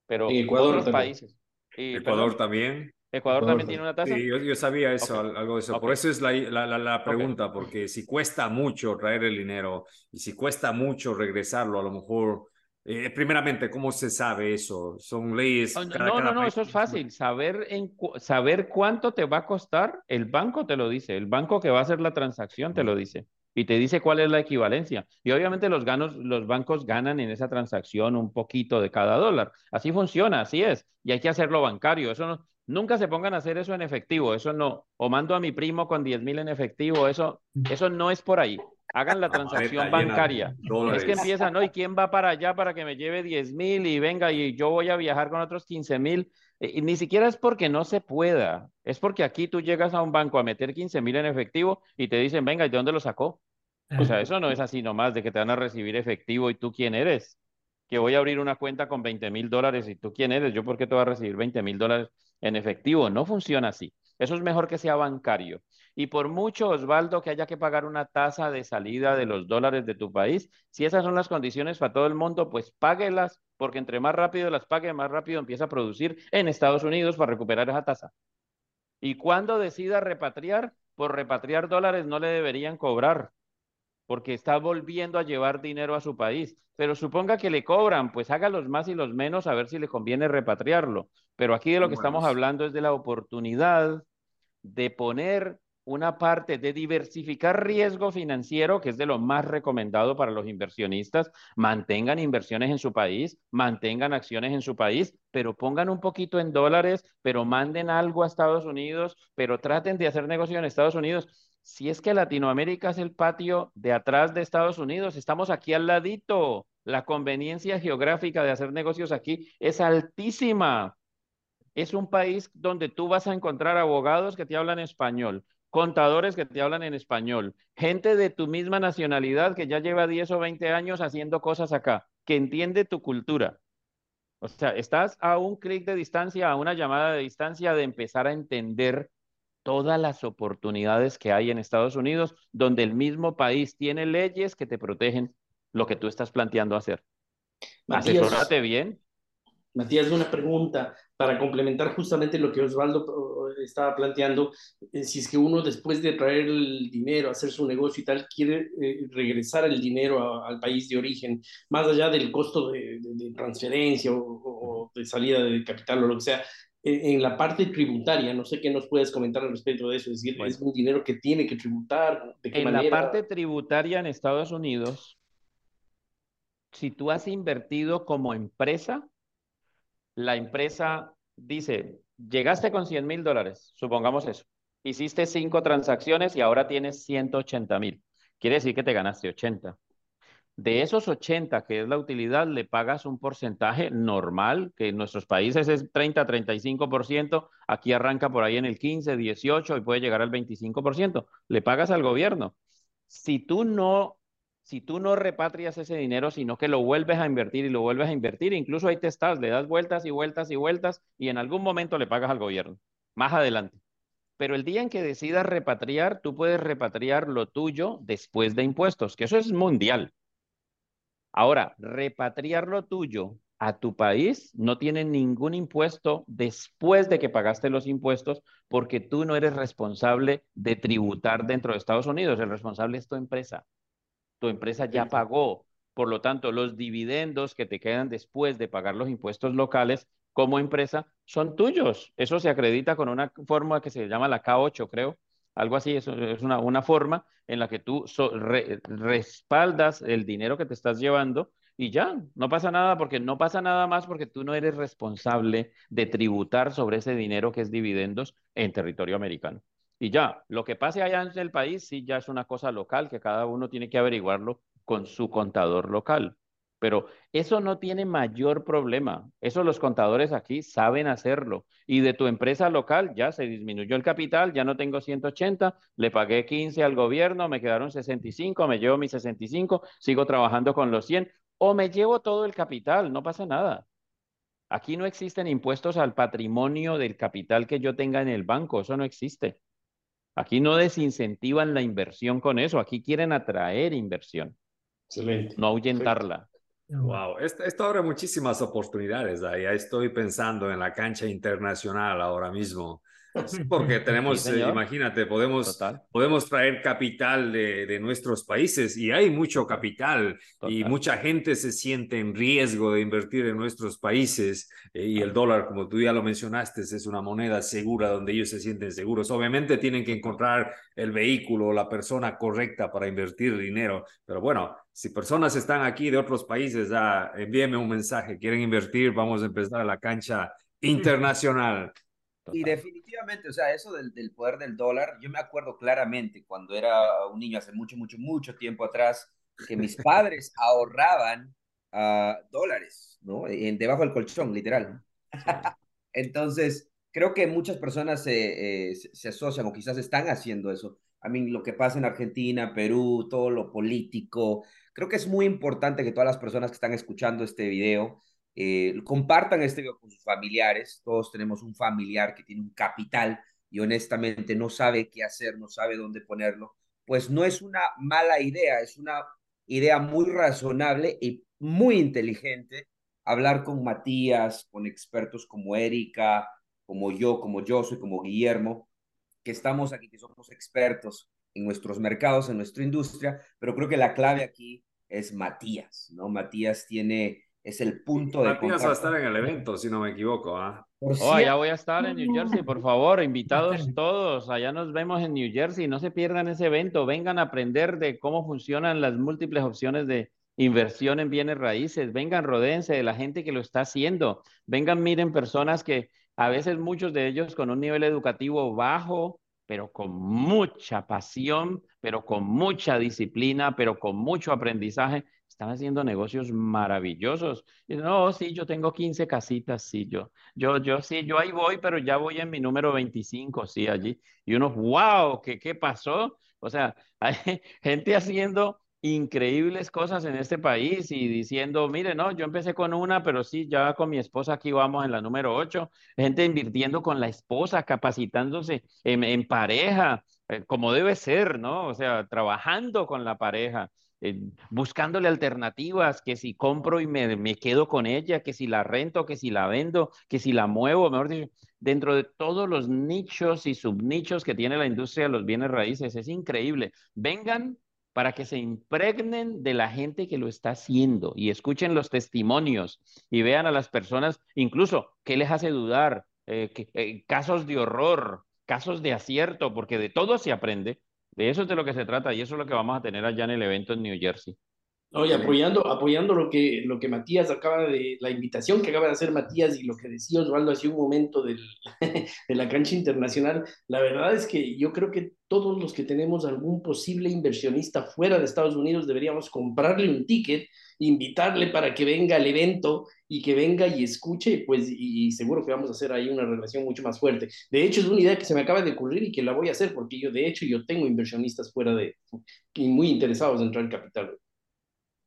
Pero en otros países. Ecuador también. Ecuador también tiene una tasa. Sí, yo, sabía eso, algo de eso. Por eso es la, la, la, pregunta, porque si cuesta mucho traer el dinero y si cuesta mucho regresarlo, a lo mejor, eh, primeramente, ¿cómo se sabe eso? Son leyes. Oh, no, no, no, eso es fácil. Saber, en, saber cuánto te va a costar, el banco te lo dice, el banco que va a hacer la transacción te lo dice y te dice cuál es la equivalencia. Y obviamente los, ganos, los bancos ganan en esa transacción un poquito de cada dólar. Así funciona, así es. Y hay que hacerlo bancario. Eso no, nunca se pongan a hacer eso en efectivo. Eso no. O mando a mi primo con 10 mil en efectivo. Eso, eso no es por ahí. Hagan la transacción bancaria. Es que empiezan, ¿no? ¿Y quién va para allá para que me lleve 10 mil y venga y yo voy a viajar con otros 15 mil? Eh, y ni siquiera es porque no se pueda, es porque aquí tú llegas a un banco a meter 15 mil en efectivo y te dicen, venga, ¿y de dónde lo sacó? O sea, eso no es así nomás de que te van a recibir efectivo y tú quién eres. Que voy a abrir una cuenta con 20 mil dólares y tú quién eres. Yo, ¿por qué te voy a recibir 20 mil dólares en efectivo? No funciona así. Eso es mejor que sea bancario. Y por mucho, Osvaldo, que haya que pagar una tasa de salida de los dólares de tu país, si esas son las condiciones para todo el mundo, pues páguelas, porque entre más rápido las pague, más rápido empieza a producir en Estados Unidos para recuperar esa tasa. Y cuando decida repatriar, por repatriar dólares no le deberían cobrar porque está volviendo a llevar dinero a su país. Pero suponga que le cobran, pues haga los más y los menos a ver si le conviene repatriarlo. Pero aquí de lo que estamos hablando es de la oportunidad de poner una parte de diversificar riesgo financiero, que es de lo más recomendado para los inversionistas. Mantengan inversiones en su país, mantengan acciones en su país, pero pongan un poquito en dólares, pero manden algo a Estados Unidos, pero traten de hacer negocio en Estados Unidos si es que Latinoamérica es el patio de atrás de Estados Unidos, estamos aquí al ladito. La conveniencia geográfica de hacer negocios aquí es altísima. Es un país donde tú vas a encontrar abogados que te hablan español, contadores que te hablan en español, gente de tu misma nacionalidad que ya lleva 10 o 20 años haciendo cosas acá, que entiende tu cultura. O sea, estás a un clic de distancia, a una llamada de distancia de empezar a entender todas las oportunidades que hay en Estados Unidos, donde el mismo país tiene leyes que te protegen lo que tú estás planteando hacer. Matías, bien. Matías, una pregunta para complementar justamente lo que Osvaldo eh, estaba planteando. Eh, si es que uno después de traer el dinero, hacer su negocio y tal, quiere eh, regresar el dinero al país de origen, más allá del costo de, transferencia o, o, de salida de capital o lo que sea, en la parte tributaria, no sé qué nos puedes comentar al respecto de eso, es decir, es un dinero que tiene que tributar, ¿de qué en la parte tributaria en Estados Unidos, si tú has invertido como empresa, la empresa dice, llegaste con 100 mil dólares, supongamos eso, hiciste cinco transacciones y ahora tienes 180 mil, quiere decir que te ganaste 80. De esos 80, que es la utilidad, le pagas un porcentaje normal, que en nuestros países es 30-35%, aquí arranca por ahí en el 15, 18 y puede llegar al 25%. Le pagas al gobierno. Si tú no si tú no repatrias ese dinero, sino que lo vuelves a invertir y lo vuelves a invertir, incluso ahí te estás, le das vueltas y vueltas y vueltas y en algún momento le pagas al gobierno, más adelante. Pero el día en que decidas repatriar, tú puedes repatriar lo tuyo después de impuestos, que eso es mundial. Ahora, repatriar lo tuyo a tu país no tiene ningún impuesto después de que pagaste los impuestos porque tú no eres responsable de tributar dentro de Estados Unidos, el responsable es tu empresa tu empresa ya pagó. Por lo tanto, los dividendos que te quedan después de pagar los impuestos locales como empresa son tuyos. Eso se acredita con una forma que se llama la K8, creo. Algo así, es, es una, una forma en la que tú respaldas el dinero que te estás llevando y ya, no pasa nada porque no pasa nada más porque tú no eres responsable de tributar sobre ese dinero que es dividendos en territorio americano. Y ya, lo que pase allá en el país sí ya es una cosa local que cada uno tiene que averiguarlo con su contador local. Pero eso no tiene mayor problema. Eso los contadores aquí saben hacerlo. Y de tu empresa local ya se disminuyó el capital, ya no tengo 180, le pagué 15 al gobierno, me quedaron 65, me llevo mis 65, sigo trabajando con los 100 o me llevo todo el capital, no pasa nada. Aquí no existen impuestos al patrimonio del capital que yo tenga en el banco, eso no existe. Aquí no desincentivan la inversión con eso, aquí quieren atraer inversión. Excelente. No ahuyentarla. Wow, esto, abre muchísimas oportunidades. Ya estoy pensando en la cancha internacional ahora mismo. Porque tenemos, eh, imagínate, podemos, podemos traer capital de, de, nuestros países y hay mucho capital y mucha gente se siente en riesgo de invertir en nuestros países eh, y el dólar, como tú ya lo mencionaste, es una moneda segura donde ellos se sienten seguros. Obviamente tienen que encontrar el vehículo o la persona correcta para invertir dinero, pero bueno, si personas están aquí de otros países, ya envíenme un mensaje, quieren invertir, vamos a empezar la cancha internacional. Y definitivamente, o sea, eso del, del, poder del dólar, yo me acuerdo claramente cuando era un niño hace mucho, mucho, mucho tiempo atrás, que mis padres ahorraban uh, dólares, ¿no? En, debajo del colchón, literal. Entonces, creo que muchas personas eh, se asocian o quizás están haciendo eso. A mí, lo que pasa en Argentina, Perú, todo lo político, creo que es muy importante que todas las personas que están escuchando este video eh, compartan este video con sus familiares. Todos tenemos un familiar que tiene un capital y honestamente no sabe qué hacer, no sabe dónde ponerlo. Pues no es una mala idea, es una idea muy razonable y muy inteligente hablar con Matías, con expertos como Erika, como yo, como yo soy, como Guillermo, que estamos aquí, que somos expertos en nuestros mercados, en nuestra industria, pero creo que la clave aquí es Matías, ¿no? Matías tiene es el punto de Matías va a estar en el evento, si no me equivoco. ¿ah? Oh, ya voy a estar en New Jersey, por favor, invitados todos. Allá nos vemos en New Jersey. No se pierdan ese evento. Vengan a aprender de cómo funcionan las múltiples opciones de inversión en bienes raíces. Vengan, rodéense de la gente que lo está haciendo. Vengan, miren personas que a veces muchos de ellos con un nivel educativo bajo, pero con mucha pasión, pero con mucha disciplina, pero con mucho aprendizaje, están haciendo negocios maravillosos. Y, no, sí, yo tengo 15 casitas, sí, yo, yo, yo, sí, yo ahí voy, pero ya voy en mi número 25, sí, allí. Y uno, wow, ¿qué, qué pasó? O sea, hay gente haciendo increíbles cosas en este país y diciendo, mire, no, yo empecé con una, pero sí, ya con mi esposa aquí vamos en la número 8. Gente invirtiendo con la esposa, capacitándose en, en pareja, eh, como debe ser, ¿no? O sea, trabajando con la pareja. Eh, buscándole alternativas, que si compro y me, me, quedo con ella, que si la rento, que si la vendo, que si la muevo, mejor dicho, dentro de todos los nichos y subnichos que tiene la industria de los bienes raíces. Es increíble. Vengan para que se impregnen de la gente que lo está haciendo y escuchen los testimonios y vean a las personas, incluso, qué les hace dudar, eh, eh, casos de horror, casos de acierto, porque de todo se aprende de eso es de lo que se trata y eso es lo que vamos a tener allá en el evento en New Jersey. Oye, apoyando, apoyando lo, que, lo que Matías acaba de, la invitación que acaba de hacer Matías y lo que decía Osvaldo hace un momento del, de la cancha internacional, la verdad es que yo creo que todos los que tenemos algún posible inversionista fuera de Estados Unidos deberíamos comprarle un ticket invitarle para que venga al evento y que venga y escuche, pues, y, seguro que vamos a hacer ahí una relación mucho más fuerte. De hecho, es una idea que se me acaba de ocurrir y que la voy a hacer porque yo, de hecho, yo tengo inversionistas fuera de, y muy interesados en entrar en capital.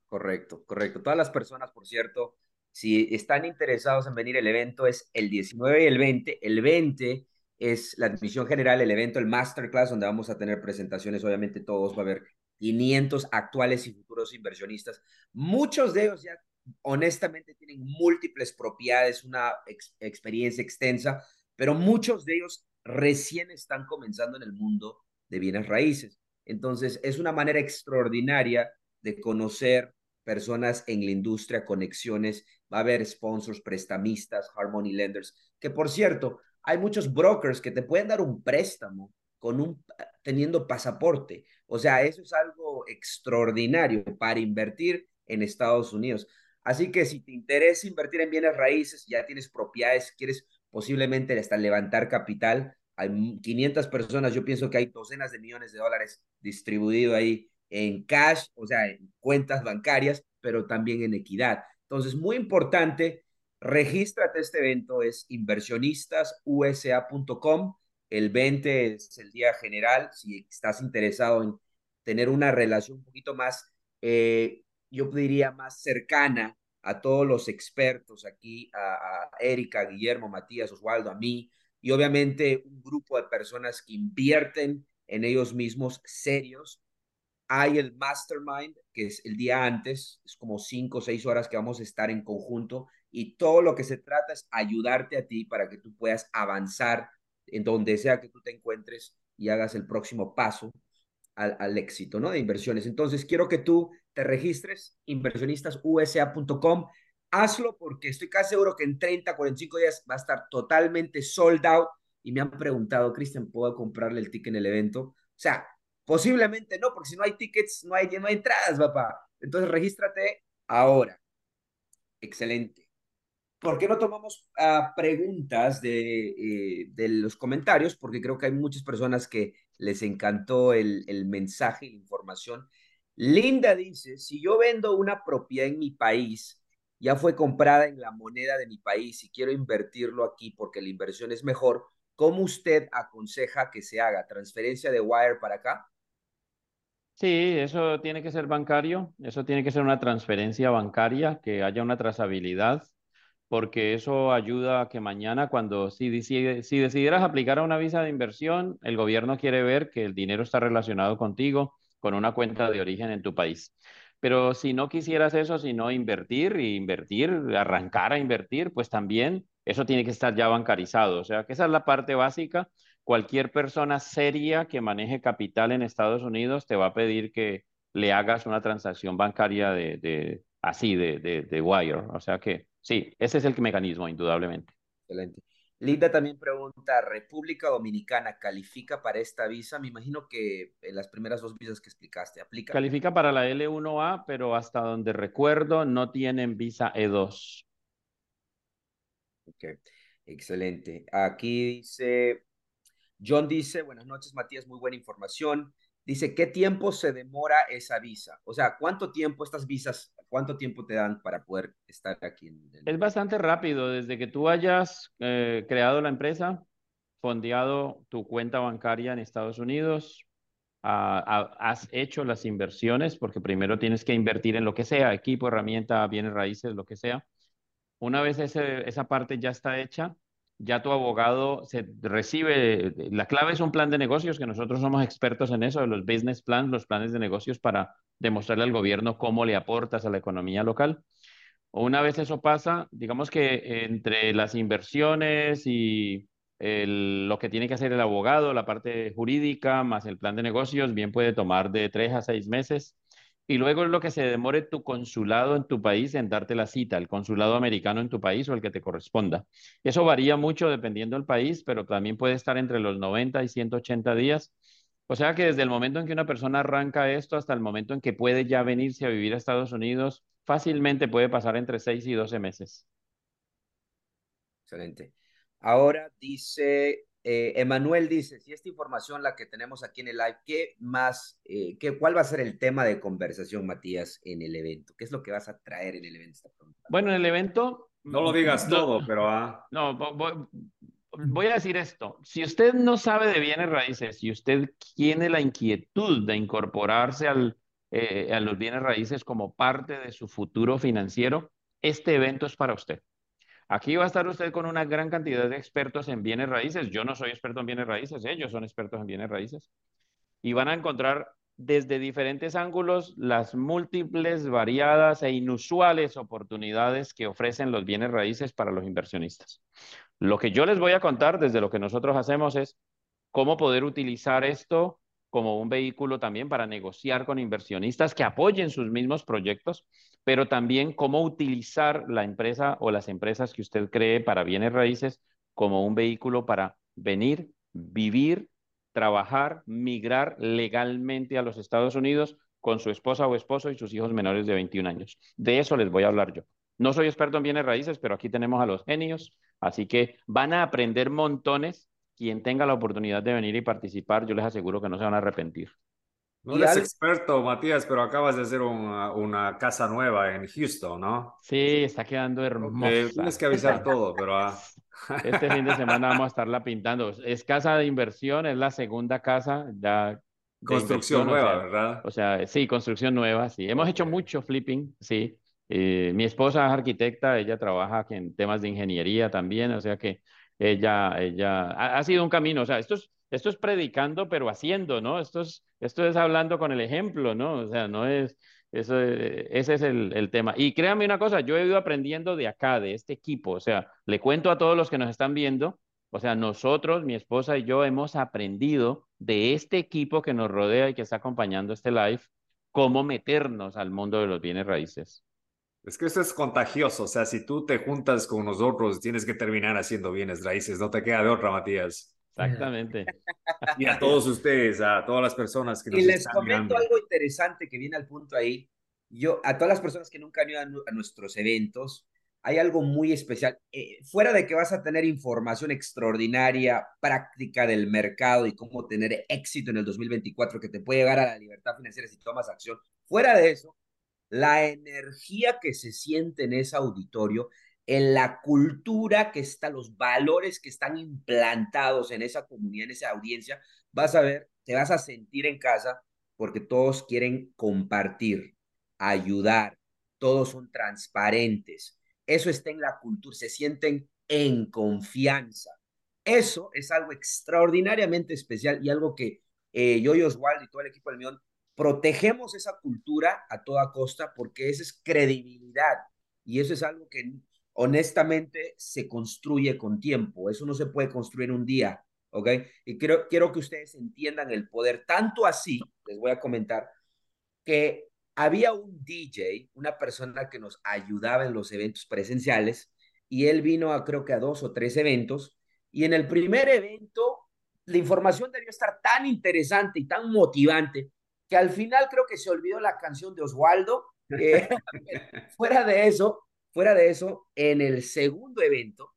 Correcto, correcto. Todas las personas, por cierto, si están interesados en venir, el evento es el 19 y el 20. El 20 es la admisión general, el evento, el masterclass, donde vamos a tener presentaciones, obviamente todos, va a haber 500 actuales y futuros inversionistas. Muchos de ellos ya honestamente tienen múltiples propiedades, una experiencia extensa, pero muchos de ellos recién están comenzando en el mundo de bienes raíces. Entonces, es una manera extraordinaria de conocer personas en la industria, conexiones, va a haber sponsors, prestamistas, Harmony Lenders, que por cierto, hay muchos brokers que te pueden dar un préstamo con un teniendo pasaporte. O sea, eso es algo extraordinario para invertir en Estados Unidos. Así que si te interesa invertir en bienes raíces, ya tienes propiedades, quieres posiblemente hasta levantar capital, hay 500 personas, yo pienso que hay docenas de millones de dólares distribuido ahí en cash, o sea, en cuentas bancarias, pero también en equidad. Entonces, muy importante, regístrate este evento, es inversionistasusa.com. El 20 es el día general, si estás interesado en tener una relación un poquito más, eh, yo diría, más cercana a todos los expertos aquí, a, a Erika, Guillermo, Matías, Oswaldo, a mí, y obviamente un grupo de personas que invierten en ellos mismos serios. Hay el mastermind, que es el día antes, es como cinco o seis horas que vamos a estar en conjunto y todo lo que se trata es ayudarte a ti para que tú puedas avanzar en donde sea que tú te encuentres y hagas el próximo paso al, éxito, ¿no? De inversiones. Entonces, quiero que tú te registres, inversionistasusa.com. Hazlo porque estoy casi seguro que en 30, 45 días va a estar totalmente sold out. Y me han preguntado, Cristian, ¿puedo comprarle el ticket en el evento? O sea, posiblemente no, porque si no hay tickets, no hay, no hay entradas, papá. Entonces, regístrate ahora. Excelente. ¿Por qué no tomamos uh, preguntas de, eh, de, los comentarios? Porque creo que hay muchas personas que les encantó el, el mensaje y la información. Linda dice, si yo vendo una propiedad en mi país, ya fue comprada en la moneda de mi país y quiero invertirlo aquí porque la inversión es mejor, ¿cómo usted aconseja que se haga? ¿Transferencia de wire para acá? Sí, eso tiene que ser bancario, eso tiene que ser una transferencia bancaria, que haya una trazabilidad, porque eso ayuda a que mañana cuando si, si, si decidieras aplicar a una visa de inversión, el gobierno quiere ver que el dinero está relacionado contigo con una cuenta de origen en tu país. Pero si no quisieras eso, sino invertir y invertir, arrancar a invertir, pues también eso tiene que estar ya bancarizado. O sea, que esa es la parte básica. Cualquier persona seria que maneje capital en Estados Unidos te va a pedir que le hagas una transacción bancaria de, de así, de, de, de wire. O sea que sí, ese es el mecanismo, indudablemente. Excelente. Linda también pregunta, ¿República Dominicana califica para esta visa? Me imagino que en las primeras dos visas que explicaste, ¿aplica? Califica para la L1A, pero hasta donde recuerdo no tienen visa E2. Ok, excelente. Aquí dice, John dice, buenas noches Matías, muy buena información. Dice, ¿qué tiempo se demora esa visa? O sea, ¿cuánto tiempo estas visas, cuánto tiempo te dan para poder estar aquí? Es bastante rápido. Desde que tú hayas eh, creado la empresa, fondeado tu cuenta bancaria en Estados Unidos, has hecho las inversiones, porque primero tienes que invertir en lo que sea, equipo, herramienta, bienes raíces, lo que sea. Una vez ese, esa parte ya está hecha, ya tu abogado se recibe, la clave es un plan de negocios, que nosotros somos expertos en eso, de los business plans, los planes de negocios para demostrarle al gobierno cómo le aportas a la economía local. Una vez eso pasa, digamos que entre las inversiones y el, lo que tiene que hacer el abogado, la parte jurídica, más el plan de negocios, bien puede tomar de tres a seis meses y luego es lo que se demore tu consulado en tu país en darte la cita, el consulado americano en tu país o el que te corresponda. Eso varía mucho dependiendo del país, pero también puede estar entre los 90 y 180 días. O sea que desde el momento en que una persona arranca esto hasta el momento en que puede ya venirse a vivir a Estados Unidos, fácilmente puede pasar entre 6 y 12 meses. Excelente. Ahora dice eh, Emanuel dice, si esta información la que tenemos aquí en el live, ¿qué más, eh, qué, cuál va a ser el tema de conversación, Matías, en el evento? ¿Qué es lo que vas a traer en el evento? Bueno, en el evento... No lo digas no, todo, pero... Ah. No, voy, voy, a decir esto. Si usted no sabe de bienes raíces, si usted tiene la inquietud de incorporarse al eh, a los bienes raíces como parte de su futuro financiero, este evento es para usted. Aquí va a estar usted con una gran cantidad de expertos en bienes raíces. Yo no soy experto en bienes raíces, ellos son expertos en bienes raíces. Y van a encontrar desde diferentes ángulos las múltiples, variadas e inusuales oportunidades que ofrecen los bienes raíces para los inversionistas. Lo que yo les voy a contar desde lo que nosotros hacemos es cómo poder utilizar esto como un vehículo también para negociar con inversionistas que apoyen sus mismos proyectos, pero también cómo utilizar la empresa o las empresas que usted cree para bienes raíces como un vehículo para venir, vivir, trabajar, migrar legalmente a los Estados Unidos con su esposa o esposo y sus hijos menores de 21 años. De eso les voy a hablar yo. No soy experto en bienes raíces, pero aquí tenemos a los genios, así que van a aprender montones quien tenga la oportunidad de venir y participar, yo les aseguro que no se van a arrepentir. No eres experto, Matías, pero acabas de hacer una, casa nueva en Houston, ¿no? Sí, está quedando hermosa. tienes que avisar todo, pero... Ah. Este fin de semana vamos a estarla pintando. Es casa de inversión, es la segunda casa ya. Construcción nueva, ¿verdad? O sea, sí, construcción nueva, sí. Hemos hecho mucho flipping, sí. Eh, mi esposa es arquitecta, ella trabaja en temas de ingeniería también, o sea que ella, ella, ha, sido un camino, o sea, esto es, esto es predicando, pero haciendo, ¿no? Esto es, esto es hablando con el ejemplo, ¿no? O sea, no es, eso, ese es el, el, tema. Y créanme una cosa, yo he ido aprendiendo de acá, de este equipo, o sea, le cuento a todos los que nos están viendo, o sea, nosotros, mi esposa y yo hemos aprendido de este equipo que nos rodea y que está acompañando este live, cómo meternos al mundo de los bienes raíces. Es que eso es contagioso, o sea, si tú te juntas con nosotros, tienes que terminar haciendo bienes raíces, no te queda de otra, Matías. Exactamente. Y a todos ustedes, a todas las personas que nos Y les comento algo interesante que viene al punto ahí. Yo, a todas las personas que nunca han ido a, nuestros eventos, hay algo muy especial. Eh, fuera de que vas a tener información extraordinaria, práctica del mercado y cómo tener éxito en el 2024 que te puede llegar a la libertad financiera si tomas acción, fuera de eso, la energía que se siente en ese auditorio, en la cultura que está, los valores que están implantados en esa comunidad, en esa audiencia, vas a ver, te vas a sentir en casa porque todos quieren compartir, ayudar, todos son transparentes. Eso está en la cultura, se sienten en confianza. Eso es algo extraordinariamente especial y algo que eh, yo y Oswald y todo el equipo del Mion protegemos esa cultura a toda costa porque esa es credibilidad y eso es algo que honestamente se construye con tiempo, eso no se puede construir un día, ¿ok? Y quiero, quiero que ustedes entiendan el poder, tanto así, les voy a comentar, que había un DJ, una persona que nos ayudaba en los eventos presenciales, y él vino a creo que a dos o tres eventos, y en el primer evento la información debió estar tan interesante y tan motivante que al final creo que se olvidó la canción de Oswaldo. Eh, fuera de eso, fuera de eso, en el segundo evento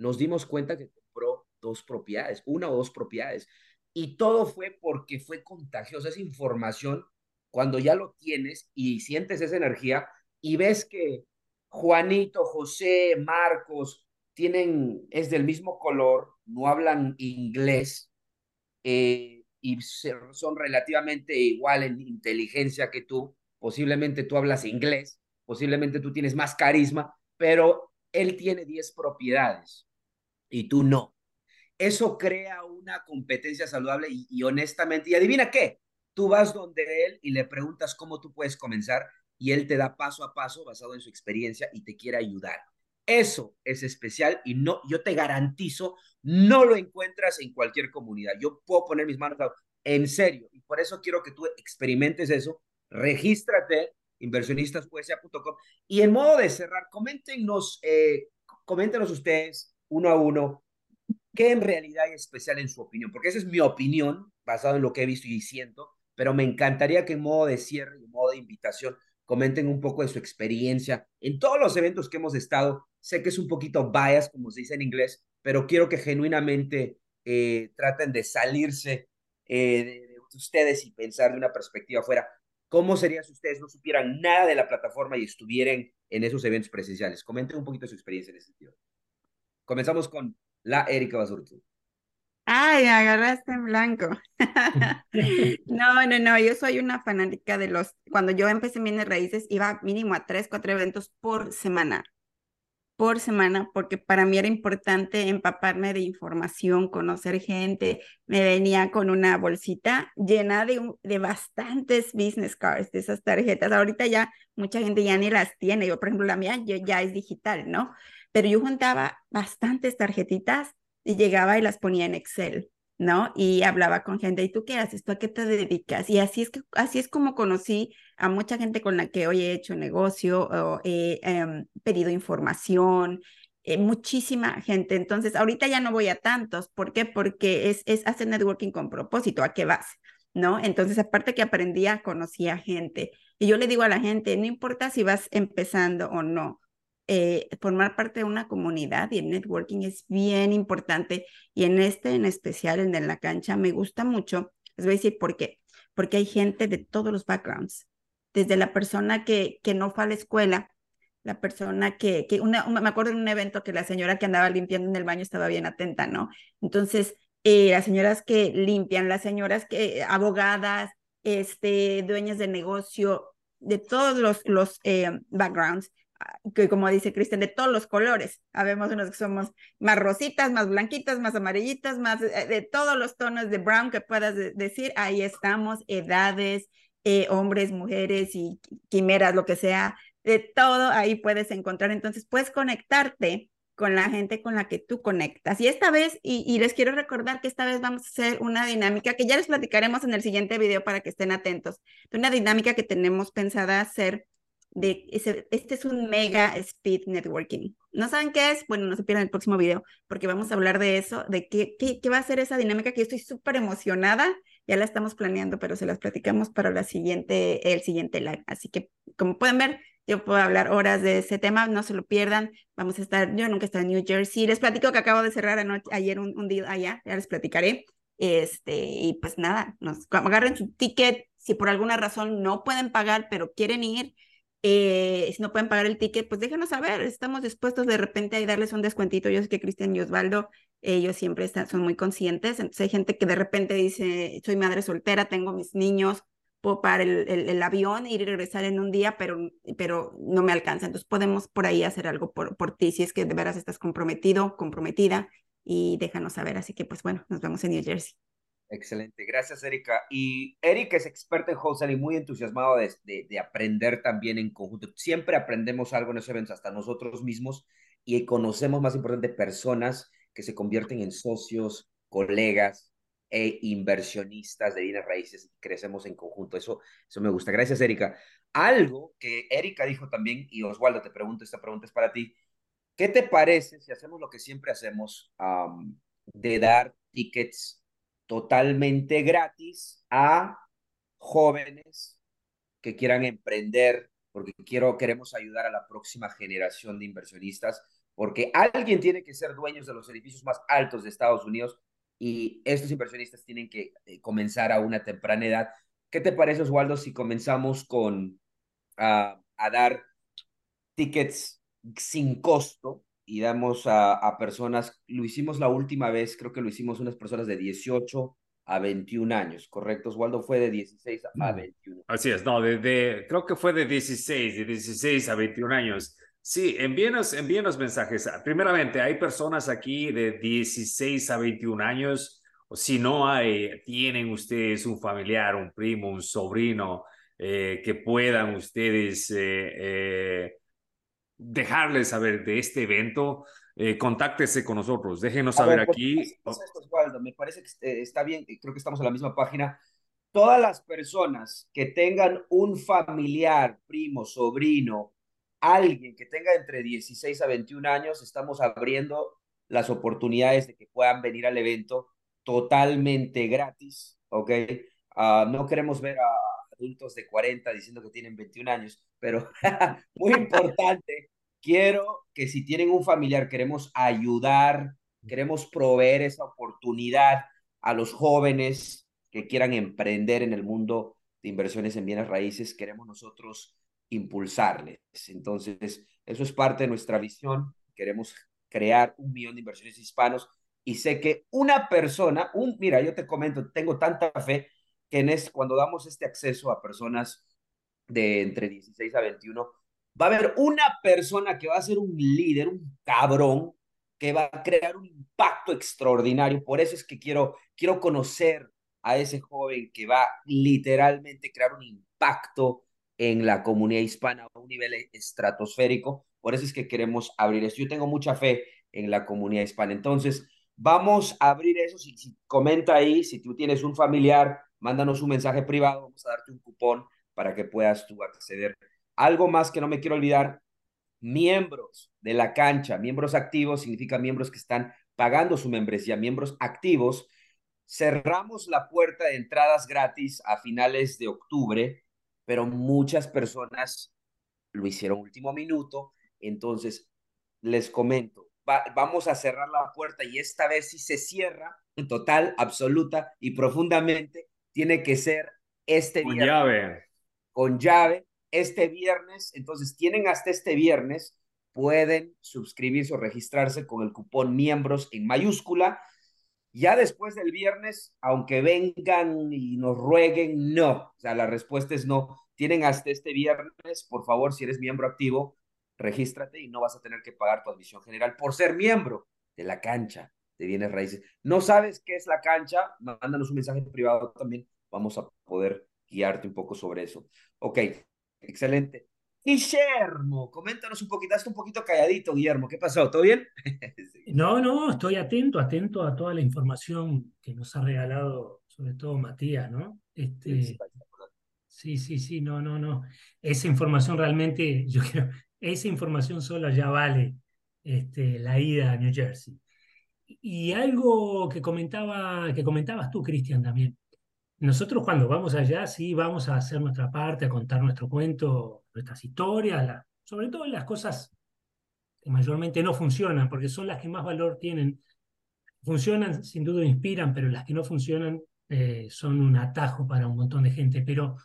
nos dimos cuenta que compró dos propiedades, una o dos propiedades. Y todo fue porque fue contagiosa esa información. Cuando ya lo tienes y sientes esa energía y ves que Juanito, José, Marcos tienen, es del mismo color, no hablan inglés, eh, y son relativamente igual en inteligencia que tú, posiblemente tú hablas inglés, posiblemente tú tienes más carisma, pero él tiene 10 propiedades y tú no. Eso crea una competencia saludable y, y, honestamente, y adivina qué, tú vas donde él y le preguntas cómo tú puedes comenzar y él te da paso a paso basado en su experiencia y te quiere ayudar. Eso es especial y no, yo te garantizo, no lo encuentras en cualquier comunidad. Yo puedo poner mis manos en serio y por eso quiero que tú experimentes eso. Regístrate inversionistaspoesia.com y en modo de cerrar, coméntenos, eh, coméntenos ustedes uno a uno qué en realidad es especial en su opinión, porque esa es mi opinión basado en lo que he visto y siento, pero me encantaría que en modo de cierre y en modo de invitación comenten un poco de su experiencia en todos los eventos que hemos estado. Sé que es un poquito bias, como se dice en inglés, pero quiero que genuinamente eh, traten de salirse eh, de, ustedes y pensar de una perspectiva afuera. ¿Cómo sería si ustedes no supieran nada de la plataforma y estuvieran en esos eventos presenciales? Comenten un poquito su experiencia en ese sentido. Comenzamos con la Erika Basurto. Ay, agarraste en blanco. No, no, no, yo soy una fanática de los, cuando yo empecé en bienes raíces, iba mínimo a tres, cuatro eventos por semana, por semana, porque para mí era importante empaparme de información, conocer gente. Me venía con una bolsita llena de, de bastantes business cards, de esas tarjetas. Ahorita ya mucha gente ya ni las tiene. Yo, por ejemplo, la mía ya es digital, ¿no? Pero yo juntaba bastantes tarjetitas y llegaba y las ponía en Excel, ¿no? Y hablaba con gente, ¿y tú qué haces? ¿Tú a qué te dedicas? Y así es, que, así es como conocí a mucha gente con la que hoy he hecho negocio o he em, pedido información, eh, muchísima gente. Entonces, ahorita ya no voy a tantos. ¿Por qué? Porque es, es hacer networking con propósito. ¿A qué vas? ¿No? Entonces, aparte que aprendía, conocía gente. Y yo le digo a la gente, no importa si vas empezando o no, eh, formar parte de una comunidad y el networking es bien importante. Y en este en especial, en, en la cancha, me gusta mucho. Les voy a decir por qué. Porque hay gente de todos los backgrounds. Desde la persona que, no fue a la escuela, la persona que, me acuerdo de un evento que la señora que andaba limpiando en el baño estaba bien atenta, ¿no? Entonces, eh, las señoras que limpian, las señoras que, abogadas, este, dueñas de negocio, de todos los, los eh, backgrounds, que como dice Cristian, de todos los colores. Habemos unos que somos más rositas, más blanquitas, más amarillitas, más eh, de todos los tonos de brown que puedas decir. Ahí estamos, edades, eh, hombres, mujeres y quimeras, lo que sea, de todo ahí puedes encontrar. Entonces puedes conectarte con la gente con la que tú conectas. Y esta vez, y, y, les quiero recordar que esta vez vamos a hacer una dinámica que ya les platicaremos en el siguiente video para que estén atentos. Una dinámica que tenemos pensada hacer de ese, este es un mega speed networking. ¿No saben qué es? Bueno, no se pierdan el próximo video porque vamos a hablar de eso, de qué, qué, qué va a ser esa dinámica que yo estoy súper emocionada. Ya la estamos planeando, pero se las platicamos para la siguiente, el siguiente live. Así que, como pueden ver, yo puedo hablar horas de ese tema, no se lo pierdan. Vamos a estar, yo nunca he estado en New Jersey. Les platico que acabo de cerrar anoche, ayer un, un día allá, ya les platicaré. Este, y pues nada, nos agarren su ticket. Si por alguna razón no pueden pagar, pero quieren ir, eh, si no pueden pagar el ticket, pues déjenos saber, estamos dispuestos de repente a darles un descuentito. Yo sé que Cristian y Osvaldo, ellos siempre están, son muy conscientes, entonces hay gente que de repente dice, soy madre soltera, tengo mis niños, puedo pagar el, el, avión, ir y regresar en un día, pero, pero no me alcanza. Entonces podemos por ahí hacer algo por, por ti, si es que de veras estás comprometido, comprometida, y déjanos saber. Así que pues bueno, nos vemos en New Jersey. Excelente, gracias Erika. Y Erika es experta en wholesale y muy entusiasmado de, de, aprender también en conjunto. Siempre aprendemos algo en esos eventos, hasta nosotros mismos, y conocemos, más importante, personas que se convierten en socios, colegas e inversionistas de bienes raíces crecemos en conjunto. Eso, eso me gusta. Gracias, Erika. Algo que Erika dijo también, y Oswaldo, te pregunto, esta pregunta es para ti. ¿Qué te parece si hacemos lo que siempre hacemos de dar tickets totalmente gratis a jóvenes que quieran emprender, porque quiero, queremos ayudar a la próxima generación de inversionistas, porque alguien tiene que ser dueños de los edificios más altos de Estados Unidos y estos inversionistas tienen que eh, comenzar a una temprana edad. ¿Qué te parece, Oswaldo, si comenzamos con a dar tickets sin costo y damos a, a, personas, lo hicimos la última vez, creo que lo hicimos unas personas de 18 a 21 años, ¿correcto? Oswaldo fue de 16 a 21. Así es, no, de, creo que fue de 16, de 16 a 21 años. Sí, envíenos, envíenos mensajes. Primeramente, hay personas aquí de 16 a 21 años, o si no hay, tienen ustedes un familiar, un primo, un sobrino, eh, que puedan ustedes eh, eh, dejarles saber de este evento, eh, contáctese con nosotros, déjenos saber aquí. me parece que eh, está bien, creo que estamos en la misma página. Todas las personas que tengan un familiar, primo, sobrino, alguien que tenga entre 16 a 21 años, estamos abriendo las oportunidades de que puedan venir al evento totalmente gratis, ¿ok? Ah, no queremos ver a adultos de 40 diciendo que tienen 21 años, pero muy importante, quiero que si tienen un familiar, queremos ayudar, queremos proveer esa oportunidad a los jóvenes que quieran emprender en el mundo de inversiones en bienes raíces, queremos nosotros impulsarles. Entonces, eso es parte de nuestra visión. Queremos crear un millón de inversiones hispanos y sé que una persona, un, mira, yo te comento, tengo tanta fe que en es, cuando damos este acceso a personas de entre 16 a 21, va a haber una persona que va a ser un líder, un cabrón, que va a crear un impacto extraordinario. Por eso es que quiero, quiero conocer a ese joven que va literalmente a crear un impacto en la comunidad hispana a un nivel estratosférico. Por eso es que queremos abrir esto. Yo tengo mucha fe en la comunidad hispana. Entonces, vamos a abrir eso. Si, si comenta ahí, si tú tienes un familiar, mándanos un mensaje privado. Vamos a darte un cupón para que puedas tú acceder. Algo más que no me quiero olvidar, miembros de la cancha, miembros activos significa miembros que están pagando su membresía, miembros activos. Cerramos la puerta de entradas gratis a finales de octubre, pero muchas personas lo hicieron último minuto. Entonces, les comento, vamos a cerrar la puerta y esta vez si se cierra total, absoluta y profundamente, tiene que ser este con llave. Con llave este viernes, entonces tienen hasta este viernes, pueden suscribirse o registrarse con el cupón miembros en mayúscula. Ya después del viernes, aunque vengan y nos rueguen, no. O sea, la respuesta es no. Tienen hasta este viernes, por favor, si eres miembro activo, regístrate y no vas a tener que pagar tu admisión general por ser miembro de la cancha de bienes raíces. ¿No sabes qué es la cancha? Mándanos un mensaje privado también. Vamos a poder guiarte un poco sobre eso. Ok, Excelente. Guillermo, coméntanos un poquito, estás un poquito calladito, Guillermo, ¿qué pasó? ¿Todo bien? no, no, estoy atento, atento a toda la información que nos ha regalado, sobre todo Matías, ¿no? Este, sí, sí, sí, no, no, no. Esa información realmente, yo creo, esa información sola ya vale este, la ida a New Jersey. Y algo que comentaba, que comentabas tú, Cristian, también. Nosotros cuando vamos allá, sí, vamos a hacer nuestra parte, a contar nuestro cuento, nuestras historias, sobre todo las cosas que mayormente no funcionan, porque son las que más valor tienen. Funcionan, sin duda inspiran, pero las que no funcionan eh, son un atajo para un montón de gente. Pero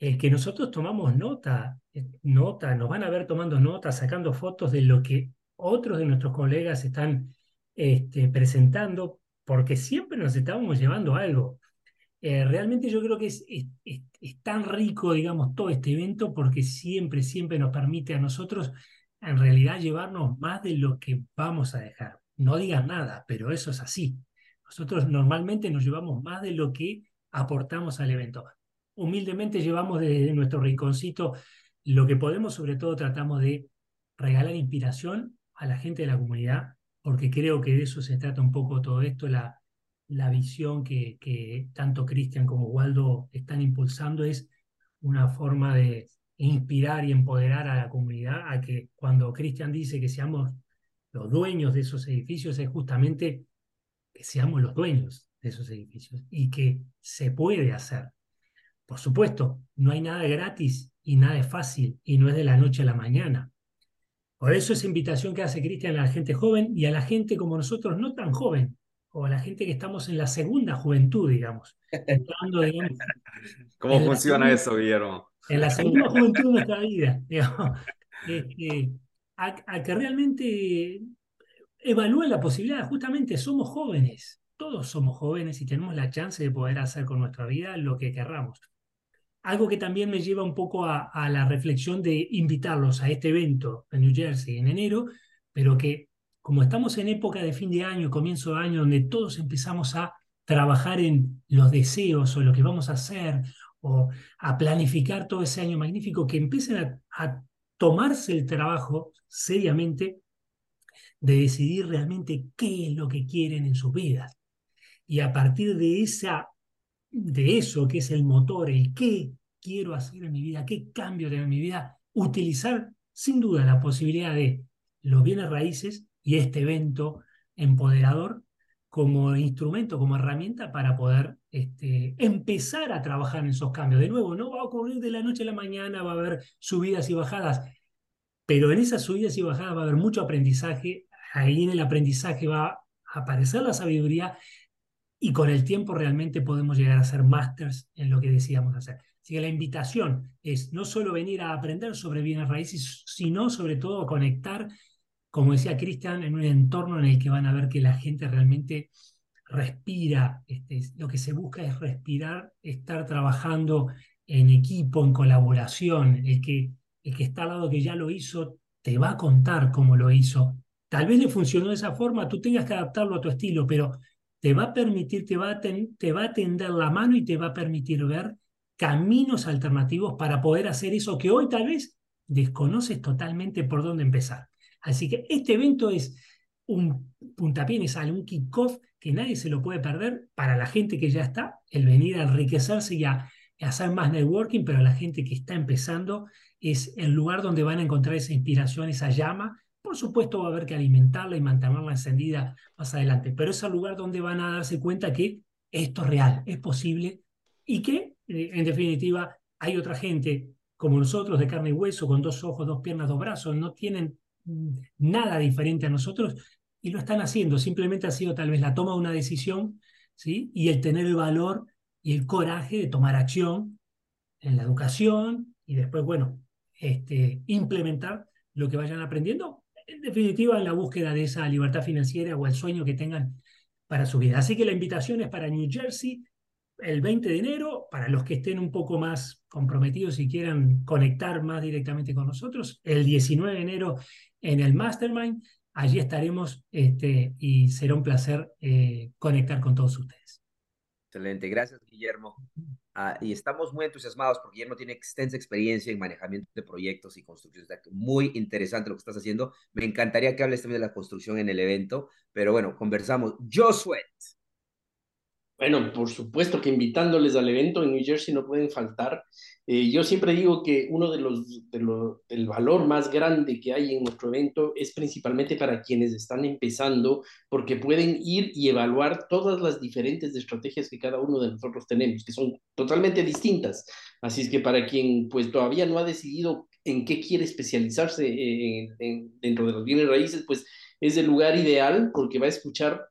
el que nosotros tomamos nota, eh, nota, nos van a ver tomando nota, sacando fotos de lo que otros de nuestros colegas están este, presentando, porque siempre nos estábamos llevando algo. Eh, realmente yo creo que es, es, tan rico, digamos, todo este evento porque siempre, siempre nos permite a nosotros en realidad llevarnos más de lo que vamos a dejar. No digan nada, pero eso es así. Nosotros normalmente nos llevamos más de lo que aportamos al evento. Humildemente llevamos desde nuestro rinconcito lo que podemos, sobre todo tratamos de regalar inspiración a la gente de la comunidad, porque creo que de eso se trata un poco todo esto, la, la visión que, tanto Cristian como Waldo están impulsando es una forma de inspirar y empoderar a la comunidad a que cuando Cristian dice que seamos los dueños de esos edificios es justamente que seamos los dueños de esos edificios y que se puede hacer. Por supuesto, no hay nada gratis y nada es fácil y no es de la noche a la mañana. Por eso esa invitación que hace Cristian a la gente joven y a la gente como nosotros no tan joven, o a la gente que estamos en la segunda juventud, digamos. ¿Cómo funciona eso, Guillermo? En la segunda juventud de nuestra vida, digamos, este, a, que realmente evalúen la posibilidad, justamente somos jóvenes, todos somos jóvenes y tenemos la chance de poder hacer con nuestra vida lo que querramos. Algo que también me lleva un poco a, a la reflexión de invitarlos a este evento en New Jersey en enero, pero que como estamos en época de fin de año, comienzo de año, donde todos empezamos a trabajar en los deseos o lo que vamos a hacer o a planificar todo ese año magnífico, que empiecen a, tomarse el trabajo seriamente de decidir realmente qué es lo que quieren en sus vidas. Y a partir de, esa, de eso, que es el motor, el qué quiero hacer en mi vida, qué cambio en mi vida, utilizar sin duda la posibilidad de los bienes raíces y este evento empoderador como instrumento, como herramienta para poder este, empezar a trabajar en esos cambios. De nuevo, no va a ocurrir de la noche a la mañana, va a haber subidas y bajadas, pero en esas subidas y bajadas va a haber mucho aprendizaje, ahí en el aprendizaje va a aparecer la sabiduría y con el tiempo realmente podemos llegar a ser másters en lo que decíamos hacer. Así que la invitación es no solo venir a aprender sobre bienes raíces, sino sobre todo a conectar como decía Cristian, en un entorno en el que van a ver que la gente realmente respira, este, lo que se busca es respirar, estar trabajando en equipo, en colaboración, el que, está al lado que ya lo hizo te va a contar cómo lo hizo. Tal vez le funcionó de esa forma, tú tengas que adaptarlo a tu estilo, pero te va a permitir, te va a, te va a tender la mano y te va a permitir ver caminos alternativos para poder hacer eso que hoy tal vez desconoces totalmente por dónde empezar. Así que este evento es un puntapié inicial, un kickoff que nadie se lo puede perder para la gente que ya está, el venir a enriquecerse y a, hacer más networking, pero la gente que está empezando es el lugar donde van a encontrar esa inspiración, esa llama. Por supuesto va a haber que alimentarla y mantenerla encendida más adelante, pero es el lugar donde van a darse cuenta que esto es real, es posible y que, eh, en definitiva, hay otra gente como nosotros de carne y hueso, con dos ojos, dos piernas, dos brazos, no tienen nada diferente a nosotros, y lo están haciendo. Simplemente ha sido tal vez la toma de una decisión ¿sí? y el tener el valor y el coraje de tomar acción en la educación y después, bueno, este, implementar lo que vayan aprendiendo, en definitiva, en la búsqueda de esa libertad financiera o el sueño que tengan para su vida. Así que la invitación es para New Jersey el 20 de enero, para los que estén un poco más comprometidos y quieran conectar más directamente con nosotros, el 19 de enero en el Mastermind allí estaremos este, y será un placer eh, conectar con todos ustedes. Excelente, gracias Guillermo. Ah, y estamos muy entusiasmados porque Guillermo tiene extensa experiencia en manejamiento de proyectos y construcciones. Muy interesante lo que estás haciendo. Me encantaría que hables también de la construcción en el evento, pero bueno, conversamos. Josué, bueno, por supuesto que invitándoles al evento en New Jersey no pueden faltar. Eh, yo siempre digo que uno de los, de del valor más grande que hay en nuestro evento es principalmente para quienes están empezando, porque pueden ir y evaluar todas las diferentes estrategias que cada uno de nosotros tenemos, que son totalmente distintas. Así es que para quien pues todavía no ha decidido en qué quiere especializarse dentro de los bienes raíces, pues es el lugar ideal porque va a escuchar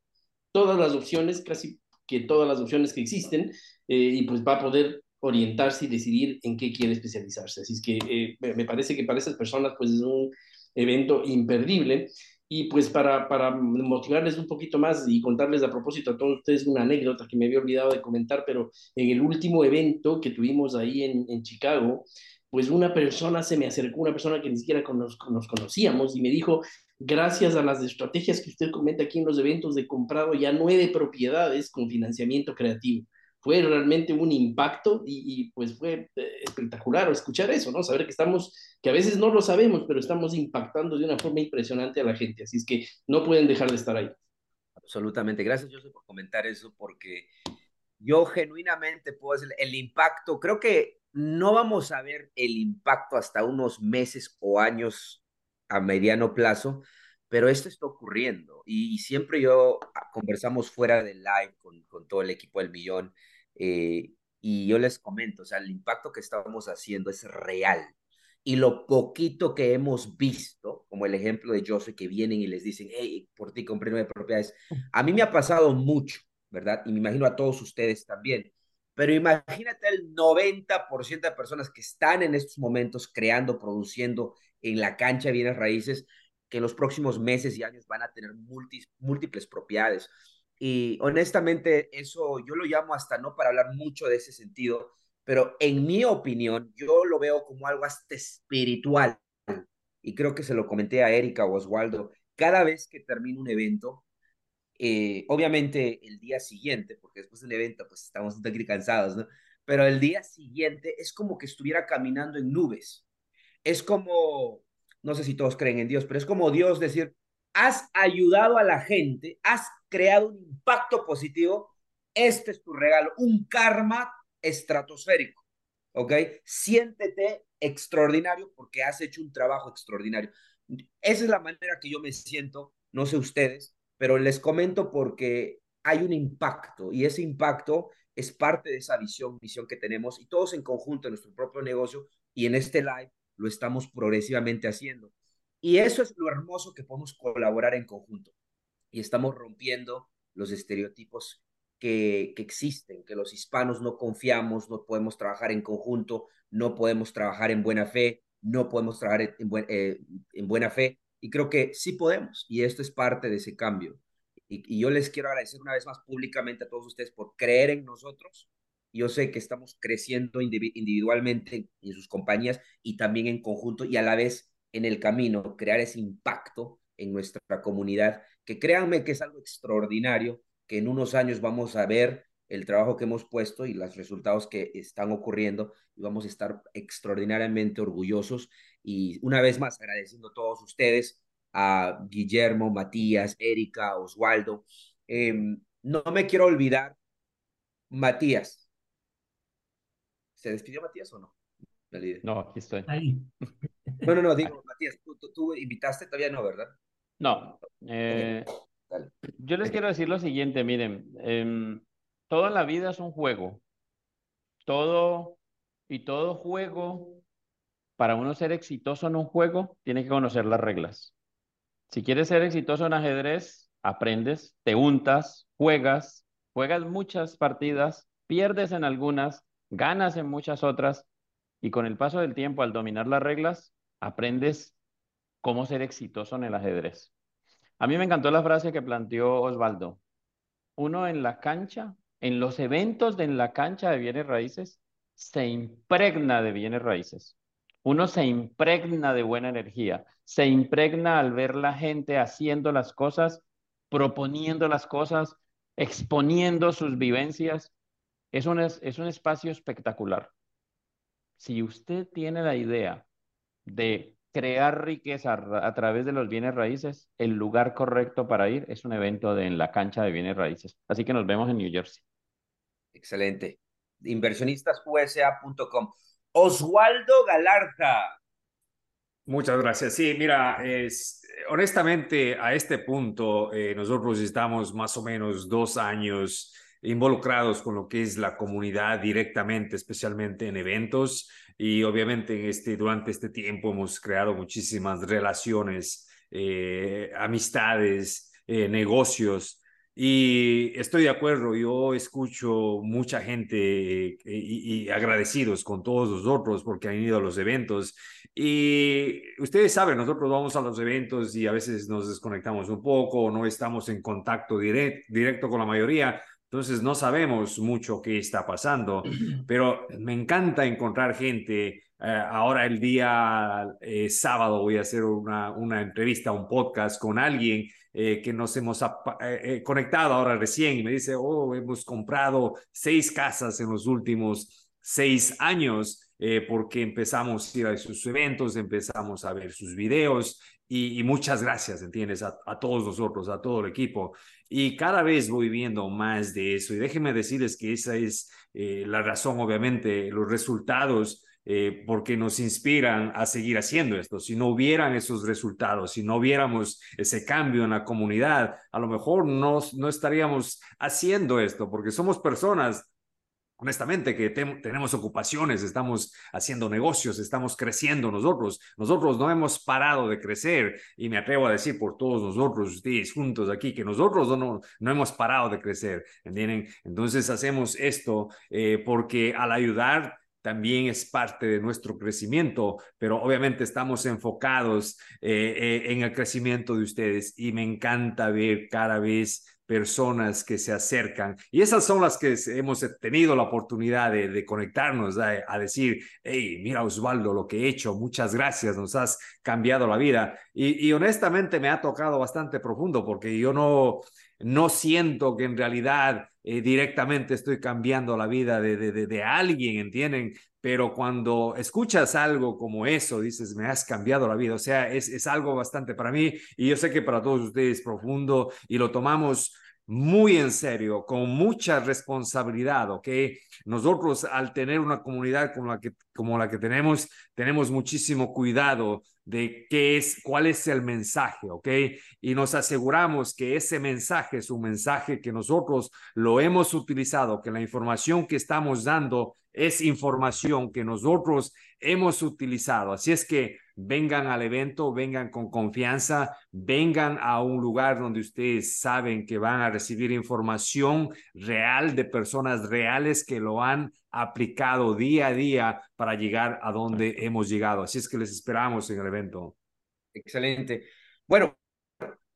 todas las opciones, casi que todas las opciones que existen eh, y pues va a poder orientarse y decidir en qué quiere especializarse. Así es que eh, me parece que para esas personas pues es un evento imperdible. Y pues para, para motivarles un poquito más y contarles a propósito a todos ustedes una anécdota que me había olvidado de comentar, pero en el último evento que tuvimos ahí en, en Chicago, pues una persona se me acercó, una persona que ni siquiera nos, nos conocíamos y me dijo, gracias a las estrategias que usted comenta aquí en los eventos, de comprado ya nueve propiedades con financiamiento creativo. Fue realmente un impacto y, pues fue eh, espectacular escuchar eso, ¿no? Saber que estamos, que a veces no lo sabemos, pero estamos impactando de una forma impresionante a la gente. Así es que no pueden dejar de estar ahí. Absolutamente. Gracias, José, por comentar eso, porque yo genuinamente puedo decir el impacto, creo que no vamos a ver el impacto hasta unos meses o años a mediano plazo, pero esto está ocurriendo y, siempre yo ah, conversamos fuera del live con, con todo el equipo del millón eh, y yo les comento, o sea, el impacto que estamos haciendo es real y lo poquito que hemos visto, como el ejemplo de José, que vienen y les dicen, hey, por ti compré nueve propiedades, a mí me ha pasado mucho, ¿verdad? Y me imagino a todos ustedes también. Pero imagínate el 90% de personas que están en estos momentos creando, produciendo en la cancha de bienes raíces, que en los próximos meses y años van a tener múltiples propiedades. Y honestamente, eso yo lo llamo hasta no para hablar mucho de ese sentido, pero en mi opinión, yo lo veo como algo hasta espiritual. Y creo que se lo comenté a Erika o Oswaldo. Cada vez que termino un evento, eh, obviamente el día siguiente, porque después del evento pues estamos un cansados, ¿no? Pero el día siguiente es como que estuviera caminando en nubes. Es como, no sé si todos creen en Dios, pero es como Dios decir, has ayudado a la gente, has creado un impacto positivo, este es tu regalo, un karma estratosférico, ¿ok? Siéntete extraordinario porque has hecho un trabajo extraordinario. Esa es la manera que yo me siento, no sé ustedes, pero les comento porque hay un impacto y ese impacto es parte de esa visión, visión que tenemos y todos en conjunto en nuestro propio negocio y en este live lo estamos progresivamente haciendo. Y eso es lo hermoso que podemos colaborar en conjunto y estamos rompiendo los estereotipos que, que, existen, que los hispanos no confiamos, no podemos trabajar en conjunto, no podemos trabajar en buena fe, no podemos trabajar en, eh, en buena fe y creo que sí podemos y esto es parte de ese cambio. Y, yo les quiero agradecer una vez más públicamente a todos ustedes por creer en nosotros. Yo sé que estamos creciendo individualmente en sus compañías y también en conjunto y a la vez en el camino, crear ese impacto en nuestra comunidad, que créanme que es algo extraordinario, que en unos años vamos a ver el trabajo que hemos puesto y los resultados que están ocurriendo y vamos a estar extraordinariamente orgullosos y una vez más agradeciendo a todos ustedes, a Guillermo, Matías, Erika, Oswaldo. Em, no me quiero olvidar, Matías. ¿Se despidió Matías o no? No, aquí estoy. Ahí. No, no, no, digo, Matías, tú, invitaste, todavía no, ¿verdad? No. Eh, yo les quiero decir lo siguiente, miren, eh, toda la vida es un juego. Todo y todo juego, para uno ser exitoso en un juego, tiene que conocer las reglas. Si quieres ser exitoso en ajedrez, aprendes, te untas, juegas, juegas muchas partidas, pierdes en algunas, ganas en muchas otras, y con el paso del tiempo, al dominar las reglas, aprendes cómo ser exitoso en el ajedrez. A mí me encantó la frase que planteó Osvaldo. Uno en la cancha, en los eventos de en la cancha de bienes raíces, se impregna de bienes raíces. Uno se impregna de buena energía, se impregna al ver la gente haciendo las cosas, proponiendo las cosas, exponiendo sus vivencias. Es un, es un espacio espectacular. Si usted tiene la idea de crear riqueza a través de los bienes raíces, el lugar correcto para ir es un evento de, en la cancha de bienes raíces. Así que nos vemos en New Jersey. Excelente. Inversionistasusa.com. Oswaldo Galarza. Muchas gracias. Sí, mira, es, honestamente a este punto eh, nosotros estamos más o menos dos años involucrados con lo que es la comunidad directamente, especialmente en eventos. Y obviamente en este, durante este tiempo hemos creado muchísimas relaciones, eh, amistades, eh, negocios. Y estoy de acuerdo, yo escucho mucha gente eh, y, agradecidos con todos los otros porque han ido a los eventos. Y ustedes saben, nosotros vamos a los eventos y a veces nos desconectamos un poco, no estamos en contacto directo con la mayoría, entonces no sabemos mucho qué está pasando, pero me encanta encontrar gente. Eh, ahora el día eh, sábado voy a hacer una, una entrevista, un podcast con alguien eh, que nos hemos conectado ahora recién y me dice, oh, hemos comprado seis casas en los últimos seis años. porque empezamos a ir a sus eventos, empezamos a ver sus videos y, muchas gracias, ¿entiendes? A, a, todos nosotros, a todo el equipo. Y cada vez voy viendo más de eso. Y déjenme decirles que esa es eh, la razón, obviamente, los resultados, eh, porque nos inspiran a seguir haciendo esto. Si no hubieran esos resultados, si no viéramos ese cambio en la comunidad, a lo mejor no, no estaríamos haciendo esto, porque somos personas honestamente, que tenemos ocupaciones, estamos haciendo negocios, estamos creciendo nosotros. Nosotros no hemos parado de crecer y me atrevo a decir por todos nosotros, ustedes juntos aquí, que nosotros no, no hemos parado de crecer, ¿entienden? Entonces hacemos esto eh, porque al ayudar también es parte de nuestro crecimiento, pero obviamente estamos enfocados eh, eh, en el crecimiento de ustedes y me encanta ver cada vez personas que se acercan. Y esas son las que hemos tenido la oportunidad de, conectarnos, a, decir, hey, mira Osvaldo, lo que he hecho, muchas gracias, nos has cambiado la vida. Y, honestamente me ha tocado bastante profundo porque yo no, no siento que en realidad eh, directamente estoy cambiando la vida de, de, de, alguien, ¿entienden? Pero cuando escuchas algo como eso, dices, me has cambiado la vida. O sea, es, es algo bastante para mí y yo sé que para todos ustedes profundo y lo tomamos muy en serio, con mucha responsabilidad, ¿ok? Nosotros al tener una comunidad como la que, como la que tenemos, tenemos muchísimo cuidado de qué es, cuál es el mensaje, ¿ok? Y nos aseguramos que ese mensaje es un mensaje que nosotros lo hemos utilizado, que la información que estamos dando es información que nosotros hemos utilizado. Así es que vengan al evento, vengan con confianza, vengan a un lugar donde ustedes saben que van a recibir información real de personas reales que lo han aplicado día a día para llegar a donde hemos llegado. Así es que les esperamos en el evento. Excelente. Bueno,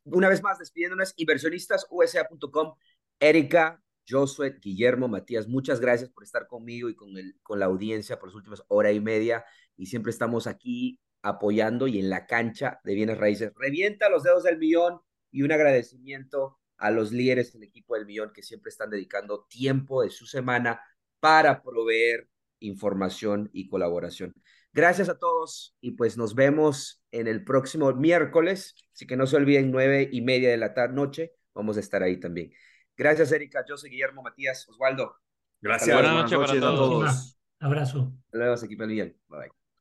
una vez más, despidiéndonos, inversionistasusa.com, Erika, Josué, Guillermo, Matías, muchas gracias por estar conmigo y con, el, con la audiencia por las últimas hora y media. Y siempre estamos aquí apoyando y en la cancha de bienes raíces. Revienta los dedos del millón y un agradecimiento a los líderes del equipo del millón que siempre están dedicando tiempo de su semana para proveer información y colaboración. Gracias a todos y pues nos vemos en el próximo miércoles. Así que no se olviden, nueve y media de la tarde, noche, vamos a estar ahí también. Gracias, Erika. Yo soy Guillermo Matías Osvaldo. Gracias. Buenas noches para todos. Abrazo. Hasta luego, equipo millón. Bye.